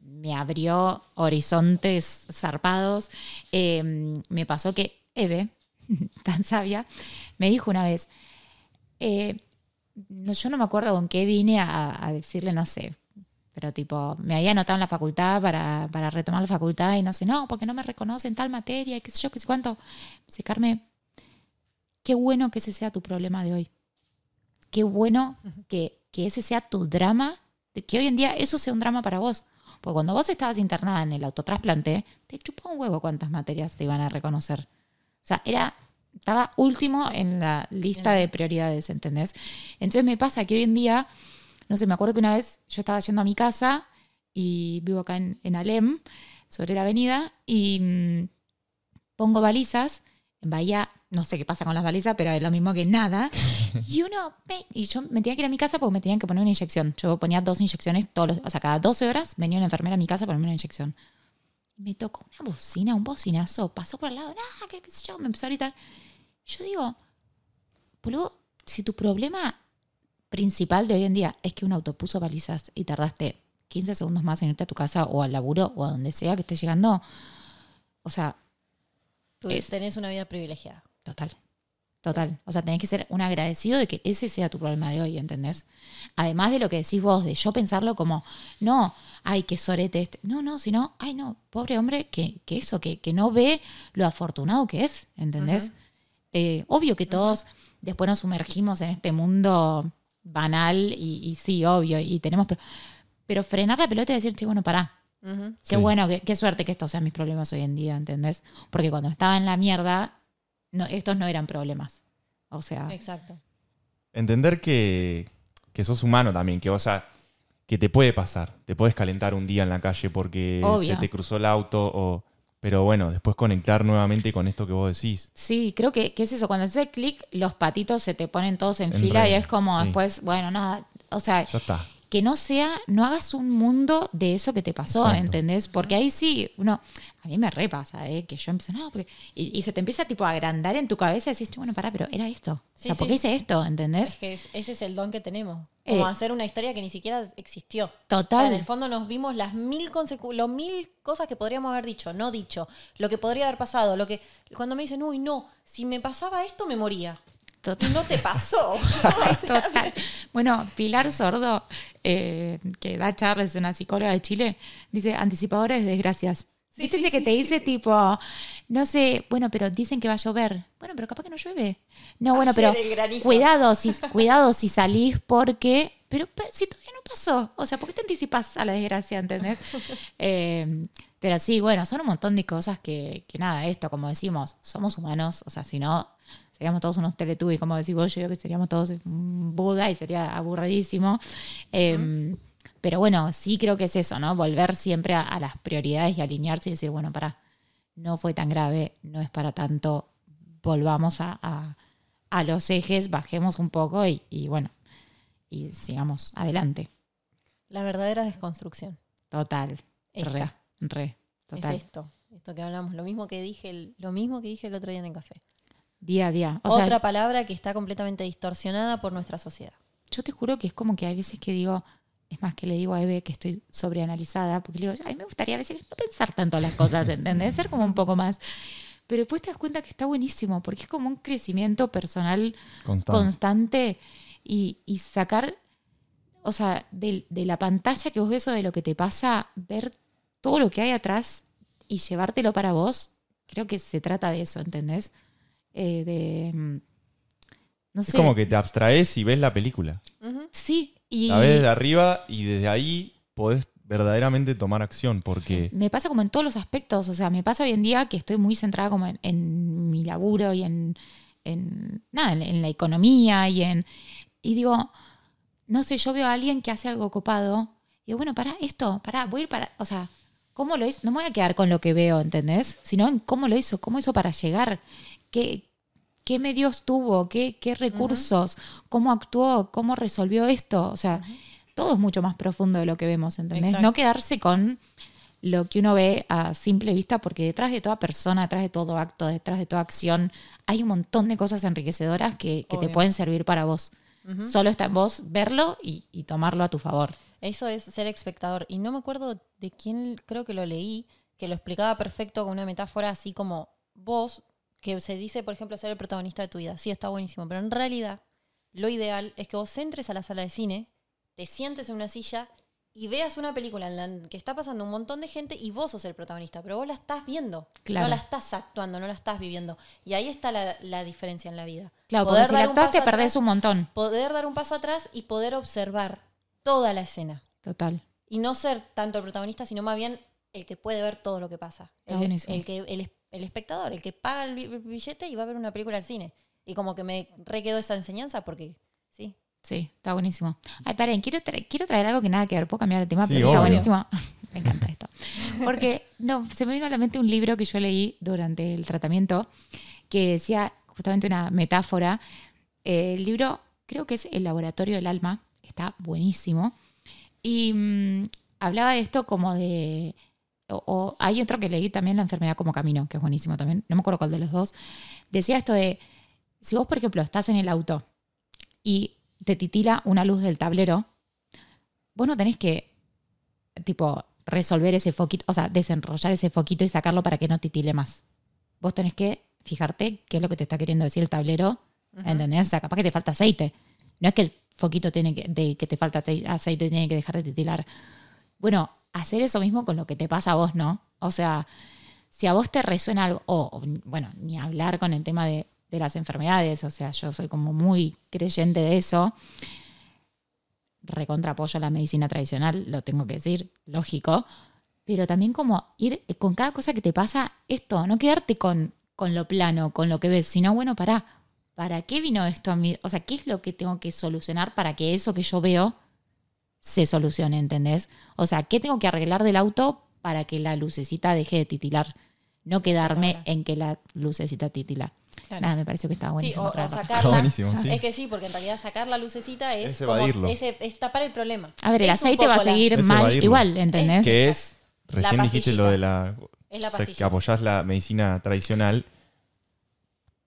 me abrió horizontes zarpados. Eh, me pasó que Eve, tan sabia, me dijo una vez, eh, no, yo no me acuerdo con qué vine a, a decirle, no sé, pero tipo, me había anotado en la facultad para, para retomar la facultad y no sé, no, porque no me reconocen tal materia, y qué sé yo, qué sé cuánto. Dice, Carmen, qué bueno que ese sea tu problema de hoy. Qué bueno que, que ese sea tu drama, que hoy en día eso sea un drama para vos. Porque cuando vos estabas internada en el autotrasplante, te chupó un huevo cuántas materias te iban a reconocer. O sea, era, estaba último en la lista de prioridades, ¿entendés? Entonces me pasa que hoy en día, no sé, me acuerdo que una vez yo estaba yendo a mi casa y vivo acá en, en Alem, sobre la avenida, y mm, pongo balizas en Bahía, no sé qué pasa con las balizas, pero es lo mismo que nada. Y uno, ve- y yo me tenía que ir a mi casa porque me tenían que poner una inyección. Yo ponía dos inyecciones todos los, o sea, cada 12 horas venía una enfermera a mi casa a ponerme una inyección. Me tocó una bocina, un bocinazo, pasó por al lado, nada, qué, qué sé yo, me empezó a gritar. Yo digo, boludo, si tu problema principal de hoy en día es que un auto puso balizas y tardaste 15 segundos más en irte a tu casa o al laburo o a donde sea que estés llegando, o sea, Tú Es- tenés una vida privilegiada. Total. Total. O sea, tenés que ser un agradecido de que ese sea tu problema de hoy, ¿entendés? Además de lo que decís vos, de yo pensarlo como, no, ay, qué sorete este. No, no, sino, ay, no, pobre hombre, que, que eso, que, que no ve lo afortunado que es, ¿entendés? Eh, obvio que todos después nos sumergimos en este mundo banal y, y sí, obvio, y tenemos... Pero, pero frenar la pelota y decir, sí, bueno, pará. Qué Sí. bueno, qué, qué suerte que estos sean mis problemas hoy en día, ¿entendés? Porque cuando estaba en la mierda, no, estos no eran problemas. O sea, Exacto. Entender que, que sos humano también, que o sea, que te puede pasar. Te puedes calentar un día en la calle porque Obvio. se te cruzó el auto o. Pero bueno, después conectar nuevamente con esto que vos decís. sí, creo que, que es eso. Cuando haces clic, los patitos se te ponen todos en, En fila y es como sí. después, bueno, nada. O sea, Ya está. Que no sea, no hagas un mundo de eso que te pasó, Exacto. ¿entendés? Porque ahí sí, uno, a mí me repasa, ¿eh? Que yo empiezo, no, porque, y, y se te empieza tipo a agrandar en tu cabeza y decís, bueno, pará, pero era esto. o Sí, sea, ¿por qué hice esto? Es ¿Entendés? que es- ese es el don que tenemos. Como Eh, hacer una historia que ni siquiera existió. Total. O sea, en el fondo nos vimos las mil consecu- los mil cosas que podríamos haber dicho, no dicho, lo que podría haber pasado, lo que cuando me dicen, uy, no, si me pasaba esto me moría. Total. no te pasó. Total. Bueno, Pilar Sordo, eh, que da charlas, una psicóloga de Chile, dice anticipadora de desgracias. Sí, ¿Viste sí, que sí, te dice tipo, no sé, bueno, pero dicen que va a llover. Bueno, pero capaz que no llueve. No, bueno, Ayer pero cuidado si, cuidado si salís porque... Pero pe- si todavía no pasó. O sea, ¿por qué te anticipas a la desgracia, entendés? Eh, pero sí, bueno, son un montón de cosas que, que nada, esto, como decimos, somos humanos. O sea, si no, seríamos todos unos teletubbies, como decís vos, yo digo que seríamos todos un Buda y sería aburridísimo. Eh, Pero bueno, sí creo que es eso, ¿no? Volver siempre a, a las prioridades y alinearse y decir, bueno, pará, no fue tan grave, no es para tanto, volvamos a, a- a los ejes, bajemos un poco y, y bueno, y sigamos adelante. La verdadera desconstrucción. Total. Esta. Re, re, total. Es esto, esto que hablamos, lo mismo que dije, el- lo mismo que dije el otro día en el café. Día a día. O Otra sea, palabra que está completamente distorsionada por nuestra sociedad. yo te juro que es como que hay veces que digo, es más que le digo a Eve que estoy sobreanalizada, porque le digo, ay, me gustaría a veces no pensar tanto las cosas, ¿entendés? Ser como un poco más. Pero después te das cuenta que está buenísimo, porque es como un crecimiento personal Constante. constante y, y sacar, o sea, de, de la pantalla que vos ves o de lo que te pasa, ver todo lo que hay atrás y llevártelo para vos, creo que se trata de eso, ¿entendés? Eh, de... mm, No es sé. como que te abstraes y ves la película. Sí, y La ves desde arriba y desde ahí podés verdaderamente tomar acción porque me pasa como en todos los aspectos, o sea, me pasa hoy en día que estoy muy centrada como en, en mi laburo y en, en nada, en, en la economía y en... Y digo, no sé, yo veo a alguien que hace algo copado y digo, bueno, para esto, para, voy a ir para, o sea, ¿cómo lo hizo? No me voy a quedar con lo que veo, ¿entendés? Sino en cómo lo hizo, cómo hizo para llegar, qué, qué medios tuvo, qué, qué recursos, cómo actuó, cómo resolvió esto, o sea, todo es mucho más profundo de lo que vemos, ¿entendés? Exacto. No quedarse con lo que uno ve a simple vista, porque detrás de toda persona, detrás de todo acto, detrás de toda acción, hay un montón de cosas enriquecedoras que, que te pueden servir para vos. Solo está en vos verlo y, y tomarlo a tu favor. Eso es ser espectador. Y no me acuerdo de quién, creo que lo leí, que lo explicaba perfecto con una metáfora así como vos, que se dice, por ejemplo, ser el protagonista de tu vida. Sí, está buenísimo, pero en realidad lo ideal es que vos entres a la sala de cine, te sientes en una silla y veas una película en la que está pasando un montón de gente y vos sos el protagonista, pero vos la estás viendo, Claro. no la estás actuando, no la estás viviendo. Y ahí está la, la diferencia en la vida. Claro, Poder porque si dar la actuás te perdés atrás- un montón. Poder dar un paso atrás y poder observar toda la escena Total. y no ser tanto el protagonista, sino más bien el que puede ver todo lo que pasa. Está El, buenísimo. el que, el, el espectador, el que paga el bi- billete y va a ver una película al cine. Y como que me re quedó esa enseñanza porque, sí. Sí, está buenísimo. Ay, paren, quiero, tra- quiero traer algo que nada que ver. Puedo cambiar de tema, Sí, pero está buenísimo. me encanta esto. Porque no, se me vino a la mente un libro que yo leí durante el tratamiento que decía justamente una metáfora. Eh, el libro creo que es El Laboratorio del Alma. Está buenísimo. Y mm, hablaba de esto como de... O, o hay otro que leí también, La enfermedad como camino, que es buenísimo también. No me acuerdo cuál de los dos. Decía esto de, si vos, por ejemplo, estás en el auto y te titila una luz del tablero, vos no tenés que, tipo, resolver ese foquito, o sea, desenrollar ese foquito y sacarlo para que no titile más. Vos tenés que fijarte qué es lo que te está queriendo decir el tablero ¿entendés? O sea, capaz que te falta aceite. No es que el foquito tiene que, de que te falta te- aceite tiene que dejar de titilar. Bueno, hacer eso mismo con lo que te pasa a vos, ¿no? O sea, si a vos te resuena algo, o bueno, ni hablar con el tema de, de las enfermedades, o sea, yo soy como muy creyente de eso, recontra apoyo a la medicina tradicional, lo tengo que decir, lógico, pero también como ir con cada cosa que te pasa, esto, no quedarte con, con lo plano, con lo que ves, sino, bueno, pará, ¿para qué vino esto a mí? O sea, ¿qué es lo que tengo que solucionar para que eso que yo veo se solucione, ¿entendés? O sea, ¿qué tengo que arreglar del auto para que la lucecita deje de titilar? No quedarme Claro. en que la lucecita titila. Claro. Nada, me pareció que estaba Sí, buenísimo. o, o traerlo. sacarla. Está buenísimo, sí. Es que sí, porque en realidad sacar la lucecita es, Es como evadirlo. es tapar el problema. A ver, el aceite va a la- seguir mal igual, ¿entendés? Que es, recién dijiste lo de la... Es la o sea, pastilla. que apoyás la medicina tradicional,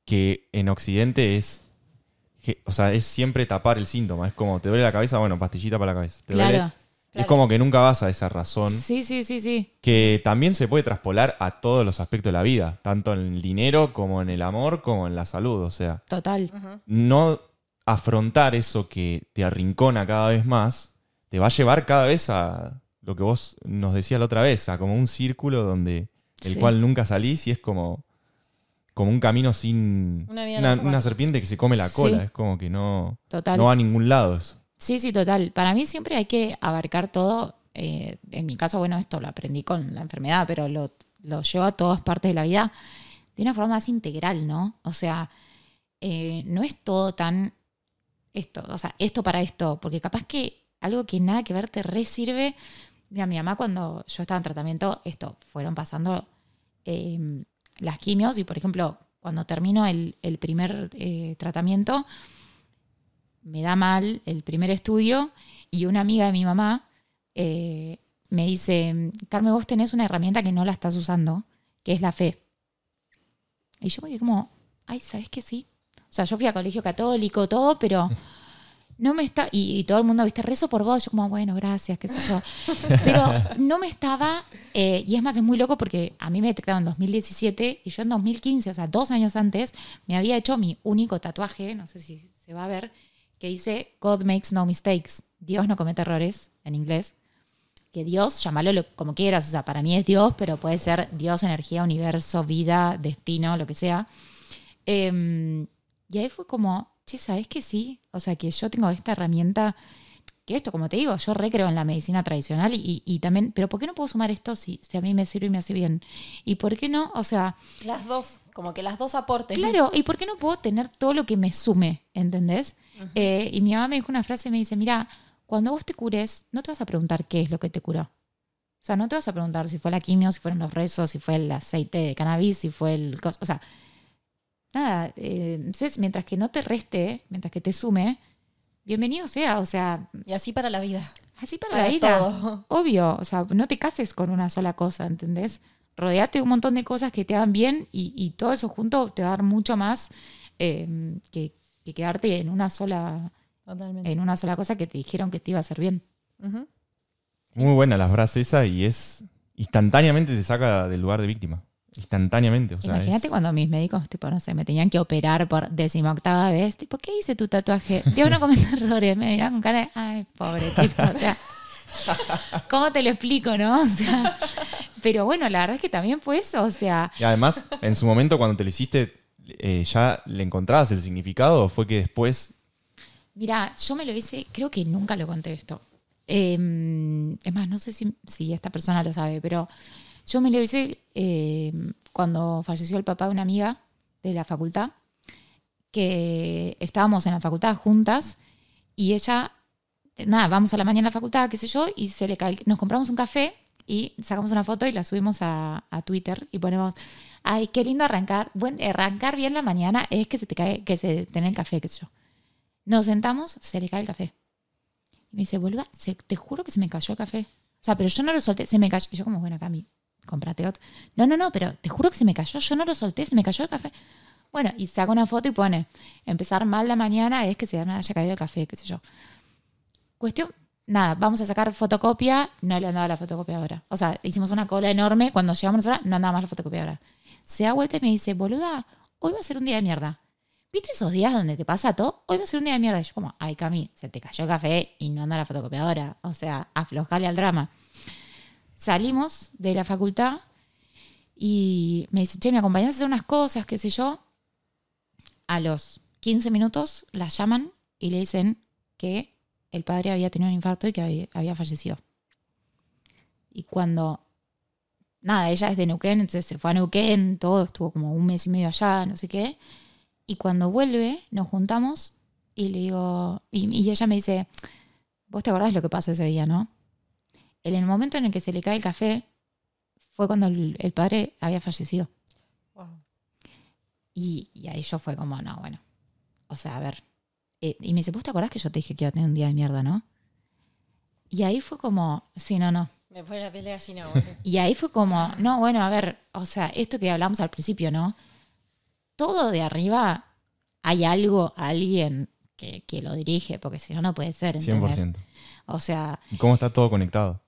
que en Occidente es... o sea, es siempre tapar el síntoma. Es como, te duele la cabeza, bueno, pastillita para la cabeza. Te duele- Claro. Es como que nunca vas a esa razón. Sí, sí, sí, sí. que también se puede traspolar a todos los aspectos de la vida, tanto en el dinero como en el amor, como en la salud. O sea, Total. No afrontar eso que te arrincona cada vez más, te va a llevar cada vez a lo que vos nos decías la otra vez, a como un círculo donde el Sí. cual nunca salís y es como, como un camino sin Una una, una serpiente que se come la Sí. cola. Es como que no, Total. no va a ningún lado eso. Sí, sí, total. Para mí siempre hay que abarcar todo. eh, en mi caso, bueno, esto lo aprendí con la enfermedad, pero lo, lo llevo a todas partes de la vida de una forma más integral, ¿no? O sea, eh, no es todo tan esto, o sea, esto para esto, porque capaz que algo que nada que ver te re sirve. Mira, mi mamá cuando yo estaba en tratamiento, esto, fueron pasando eh, las quimios y, por ejemplo, cuando termino el, primer eh, tratamiento, me da mal el primer estudio y una amiga de mi mamá eh, me dice, Carmen, vos tenés una herramienta que no la estás usando, que es la fe. Y yo como, ay, ¿sabes que sí? O sea, yo fui a colegio católico, todo, pero no me está... Y, todo el mundo, viste, rezo por vos. Yo como, bueno, gracias, qué sé yo. Pero no me estaba... eh, y es más, es muy loco porque a mí me detectaron en 2017 y yo en 2015, o sea, dos años antes, me había hecho mi único tatuaje, no sé si se va a ver, que dice God makes no mistakes. Dios no comete errores, en inglés. Que Dios, llámalo lo- como quieras, o sea, para mí es Dios, pero puede ser Dios, energía, universo, vida, destino, lo que sea. Em, y ahí fue como, che, ¿sabes que sí? O sea, que yo tengo esta herramienta, que esto, como te digo, yo recreo en la medicina tradicional y, y también, pero ¿por qué no puedo sumar esto si, si a mí me sirve y me hace bien? ¿Y por qué no? O sea, Las dos, como que las dos aportes. Claro, ¿y por qué no puedo tener todo lo que me sume? ¿Entendés? Eh, y mi mamá me dijo una frase, me dice, mira, cuando vos te cures, no te vas a preguntar qué es lo que te curó. O sea, no te vas a preguntar si fue la quimio, si fueron los rezos, si fue el aceite de cannabis, si fue el... O sea, nada. eh, entonces, mientras que no te reste, mientras que te sume, bienvenido sea. O sea, Y así para la vida. así para, Para la vida. todo. Obvio, o sea, no te cases con una sola cosa, ¿entendés? Rodeate de un montón de cosas que te hagan bien y, y todo eso junto te va a dar mucho más eh, que, que quedarte en una sola Totalmente. en una sola cosa que te dijeron que te iba a hacer bien. Muy buena la frase esa y es instantáneamente te saca del lugar de víctima. Instantáneamente. O sea, Imagínate es- cuando mis médicos, tipo, no sé, me tenían que operar por décima octava vez, tipo, ¿qué hice tu tatuaje? Dios no comete errores, me miran con cara de, ay, pobre chico, o sea, ¿cómo te lo explico, no? O sea, pero bueno, la verdad es que también fue eso, o sea, Y además, en su momento cuando te lo hiciste, eh, ¿ya le encontrabas el significado o fue que después Mira, yo me lo hice, creo que nunca lo conté esto. Eh, es más, no sé si, si esta persona lo sabe, pero yo me lo hice eh, cuando falleció el papá de una amiga de la facultad, que estábamos en la facultad juntas y ella, nada, vamos a la mañana a la facultad, qué sé yo, y se le cae, nos compramos un café y sacamos una foto y la subimos a, Twitter y ponemos, ay, qué lindo arrancar, bueno, arrancar bien la mañana es que se te cae, que se tiene el café, qué sé yo. Nos sentamos, se le cae el café. Y me dice, boluda, te juro que se me cayó el café. O sea, pero yo no lo solté, se me cayó. Y yo como, bueno, Cami, comprate otro. No, no, no, pero te juro que se me cayó, yo no lo solté, se me cayó el café. Bueno, y saca una foto y pone, empezar mal la mañana es que se me haya caído el café, qué sé yo. Cuestión, nada, vamos a sacar fotocopia, no le andaba la fotocopiadora. O sea, hicimos una cola enorme, cuando llegamos nosotros, no andaba más la fotocopiadora. Se da vuelta y me dice, boluda, hoy va a ser un día de mierda. ¿Viste esos días donde te pasa todo? Hoy va a ser un día de mierda. Y yo como, ay, Cami, se te cayó el café y no anda la fotocopiadora. O sea, aflojale al drama. Salimos de la facultad y me dice, che, ¿me acompañás a hacer unas cosas, qué sé yo? A los 15 minutos la llaman y le dicen que el padre había tenido un infarto y que había, fallecido. Y cuando, nada, ella es de Neuquén, entonces se fue a Neuquén, todo, estuvo como un mes y medio allá, no sé qué. Y cuando vuelve, nos juntamos y le digo, y, y ella me dice, vos te acordás lo que pasó ese día, ¿no? En el momento en el que se le cae el café, fue cuando el, el padre había fallecido. Wow. Y, y ahí yo fue como, no, bueno. O sea, a ver. Eh, y me dice, ¿vos te acordás que yo te dije que iba a tener un día de mierda, no? Y ahí fue como, sí, no, no. Me pone la piel de gallina, boludo. Y ahí fue como, no, bueno, a ver, o sea, esto que hablamos al principio, ¿no? Todo de arriba hay algo, alguien que, que lo dirige, porque si no, no puede ser. ¿entendés? 100%. O sea, ¿Y cómo está todo conectado?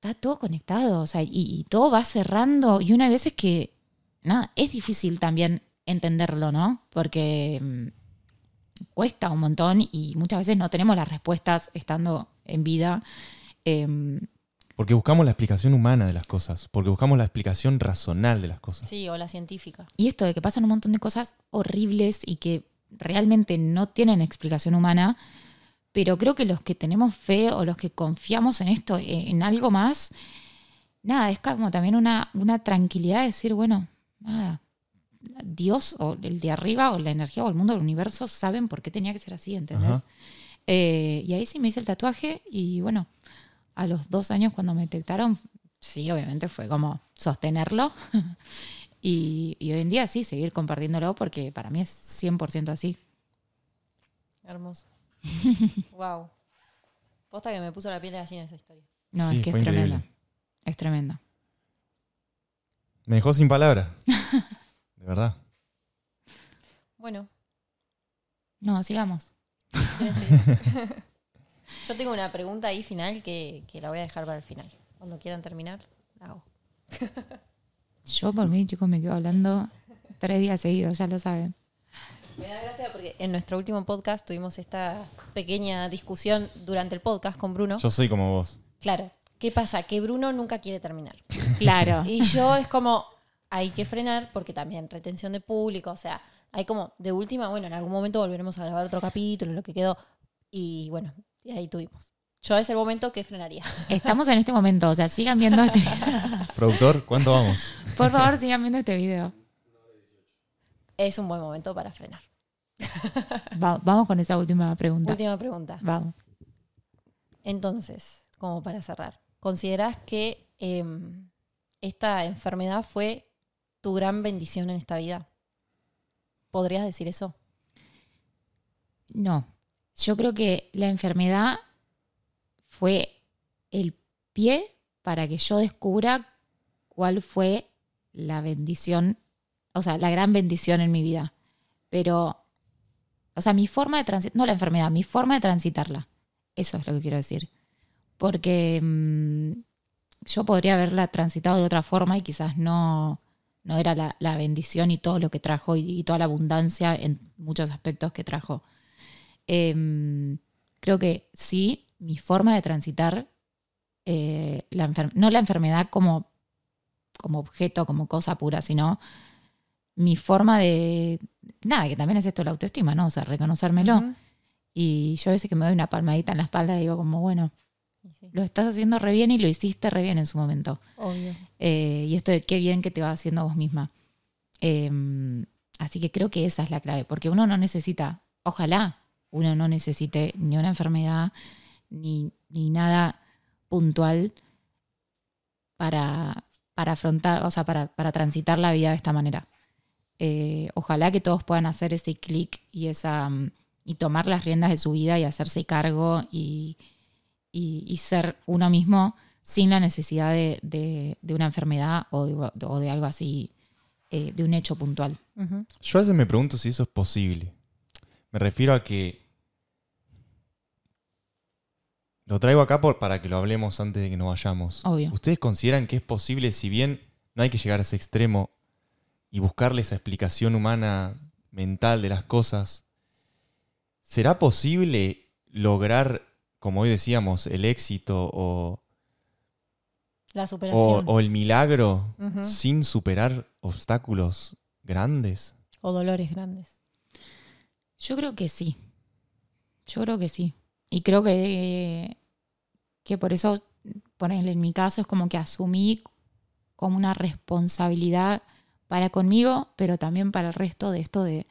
Está todo conectado, o sea, y, y todo va cerrando. Y una vez es que, nada, es difícil también entenderlo, ¿no? Porque mm, cuesta un montón y muchas veces no tenemos las respuestas estando en vida. Em, Porque buscamos la explicación humana de las cosas, porque buscamos la explicación razonal de las cosas. Sí, o la científica. y esto de que pasan un montón de cosas horribles y que realmente no tienen explicación humana, pero creo que los que tenemos fe o los que confiamos en esto, eh, en algo más, nada, es como también una, una tranquilidad de decir, bueno, nada, Dios o el de arriba o la energía o el mundo del universo saben por qué tenía que ser así, ¿entendés? Eh, y ahí sí me hice el tatuaje y bueno, a los dos años cuando me detectaron, sí, obviamente fue como sostenerlo. y, y hoy en día sí, seguir compartiéndolo porque para mí es 100% así. Hermoso. wow. Posta que me puso la piel de gallina esa historia. No, Sí, es que es tremenda. increíble. Es tremenda. Me dejó sin palabras. De verdad. Bueno, No, sigamos. Yo tengo una pregunta ahí final que, que la voy a dejar para el final. Cuando quieran terminar, la hago. Yo por mí, chicos, me quedo hablando tres días seguidos, ya lo saben. Me da gracia porque en nuestro último podcast tuvimos esta pequeña discusión durante el podcast con Bruno. Yo soy como vos. Claro, ¿qué pasa? Que Bruno nunca quiere terminar. Claro. Y yo es como, hay que frenar porque también retención de público, o sea, hay como, de última, bueno, en algún momento volveremos a grabar otro capítulo, lo que quedó. Y bueno, y ahí tuvimos. Yo es el momento que frenaría. Estamos en este momento, o sea, sigan viendo este. Productor, ¿cuánto vamos? Por favor, sigan viendo este video. Es un buen momento para frenar. Va- vamos con esa última pregunta. Última pregunta. Vamos. Entonces, como para cerrar, ¿considerás que em, esta enfermedad fue tu gran bendición en esta vida? ¿Podrías decir eso? No. Yo creo que la enfermedad fue el pie para que yo descubra cuál fue la bendición, o sea, la gran bendición en mi vida. Pero, o sea, mi forma de transitar, no la enfermedad, mi forma de transitarla. Eso es lo que quiero decir. Porque mm, yo podría haberla transitado de otra forma y quizás no, no era la, la bendición y todo lo que trajo y, toda la abundancia en muchos aspectos que trajo. Em, creo que sí, mi forma de transitar, eh, no la enfermedad como, como objeto, como cosa pura, sino mi forma de, nada, que también es esto la autoestima, ¿no? O sea, reconocérmelo. Y yo a veces que me doy una palmadita en la espalda digo como, bueno, sí, lo estás haciendo re bien y lo hiciste re bien en su momento. obvio. Eh, y esto de qué bien que te va haciendo vos misma. Eh, así que creo que esa es la clave, porque uno no necesita, ojalá uno no necesite ni una enfermedad ni, ni nada puntual para, para afrontar, o sea, para, para transitar la vida de esta manera. Eh, ojalá que todos puedan hacer ese clic y esa mm, y tomar las riendas de su vida y hacerse cargo y, y- y ser uno mismo sin la necesidad de, de- de una enfermedad o de, o de algo así, eh, de un hecho puntual. Ujú. Yo a veces me pregunto si eso es posible. Me refiero a que. Lo traigo acá por, para que lo hablemos antes de que nos vayamos. Obvio. ¿Ustedes consideran que es posible, si bien no hay que llegar a ese extremo y buscarle esa explicación humana mental de las cosas, ¿será posible lograr, como hoy decíamos, el éxito o, La o, superación. O, o el milagro sin superar obstáculos grandes? dolores grandes. Yo creo que sí. Yo creo que sí. Y creo que, que por eso, ponerle en mi caso, es como que asumí como una responsabilidad para conmigo, pero también para el resto de esto de,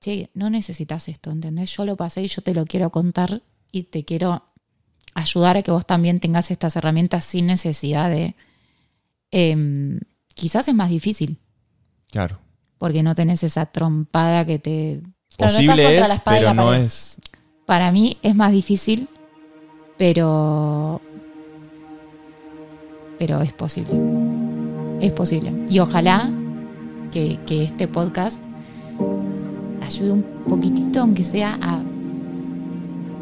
che, no necesitas esto, ¿entendés? Yo lo pasé y yo te lo quiero contar y te quiero ayudar a que vos también tengas estas herramientas sin necesidad de... em, quizás es más difícil, Claro. porque no tenés esa trompada que te Posible es, pero no pared. es... Para mí es más difícil, pero. Pero es posible. Es posible. Y ojalá que, este podcast ayude un poquitito, aunque sea a.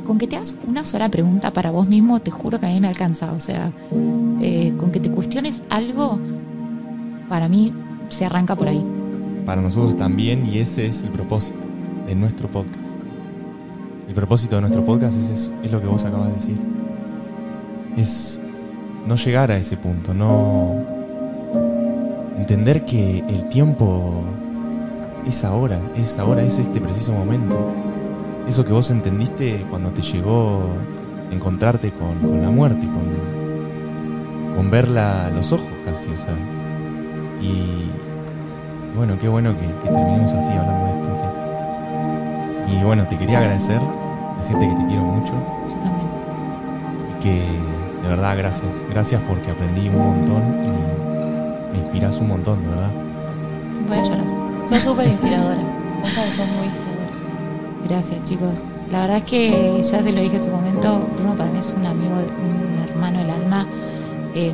Con que te hagas una sola pregunta para vos mismo, te juro que a mí me alcanza. O sea, eh, con que te cuestiones algo, para mí se arranca por ahí. para nosotros también y ese es el propósito de nuestro podcast. El propósito de nuestro podcast es eso, es lo que vos acabas de decir. Es no llegar a ese punto, no entender que el tiempo es ahora, es ahora, es este preciso momento. Eso que vos entendiste cuando te llegó encontrarte con, con la muerte, con, con verla a los ojos casi, o sea. Y, bueno, qué bueno que, que terminemos así hablando de esto. sí. Y bueno, te quería agradecer, decirte que te quiero mucho Yo también. y que de verdad gracias. Gracias porque aprendí un montón y me inspiras un montón, de verdad. Voy a llorar. Sos súper inspiradora. Que sos muy inspiradora. Gracias, chicos. La verdad es que ya se lo dije en su momento, Bruno para mí es un amigo, un hermano del alma. eh,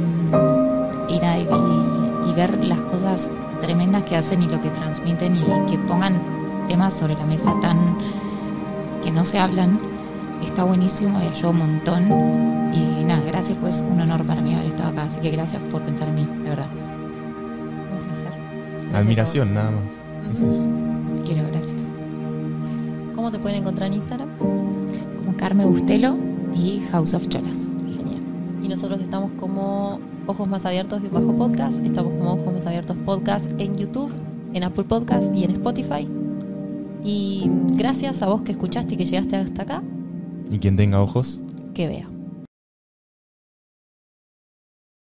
y nada, y, ver las cosas tremendas que hacen y lo que transmiten y que pongan temas sobre la mesa tan que no se hablan, está buenísimo y ayuda un montón. Y nada, gracias, pues un honor para mí haber estado acá. Así que gracias por pensar en mí, de verdad. Admiración, nada más. Es eso. Quiero, gracias. ¿Cómo te pueden encontrar en Instagram? Como Carmen Bustelo y House of Cholas. Genial. Y nosotros estamos como Ojos Más Abiertos y Bajo Podcast. Estamos como Ojos Más Abiertos Podcast en YouTube, en Apple Podcast y en Spotify. Y gracias a vos que escuchaste y que llegaste hasta acá, Y quien tenga ojos, que vea.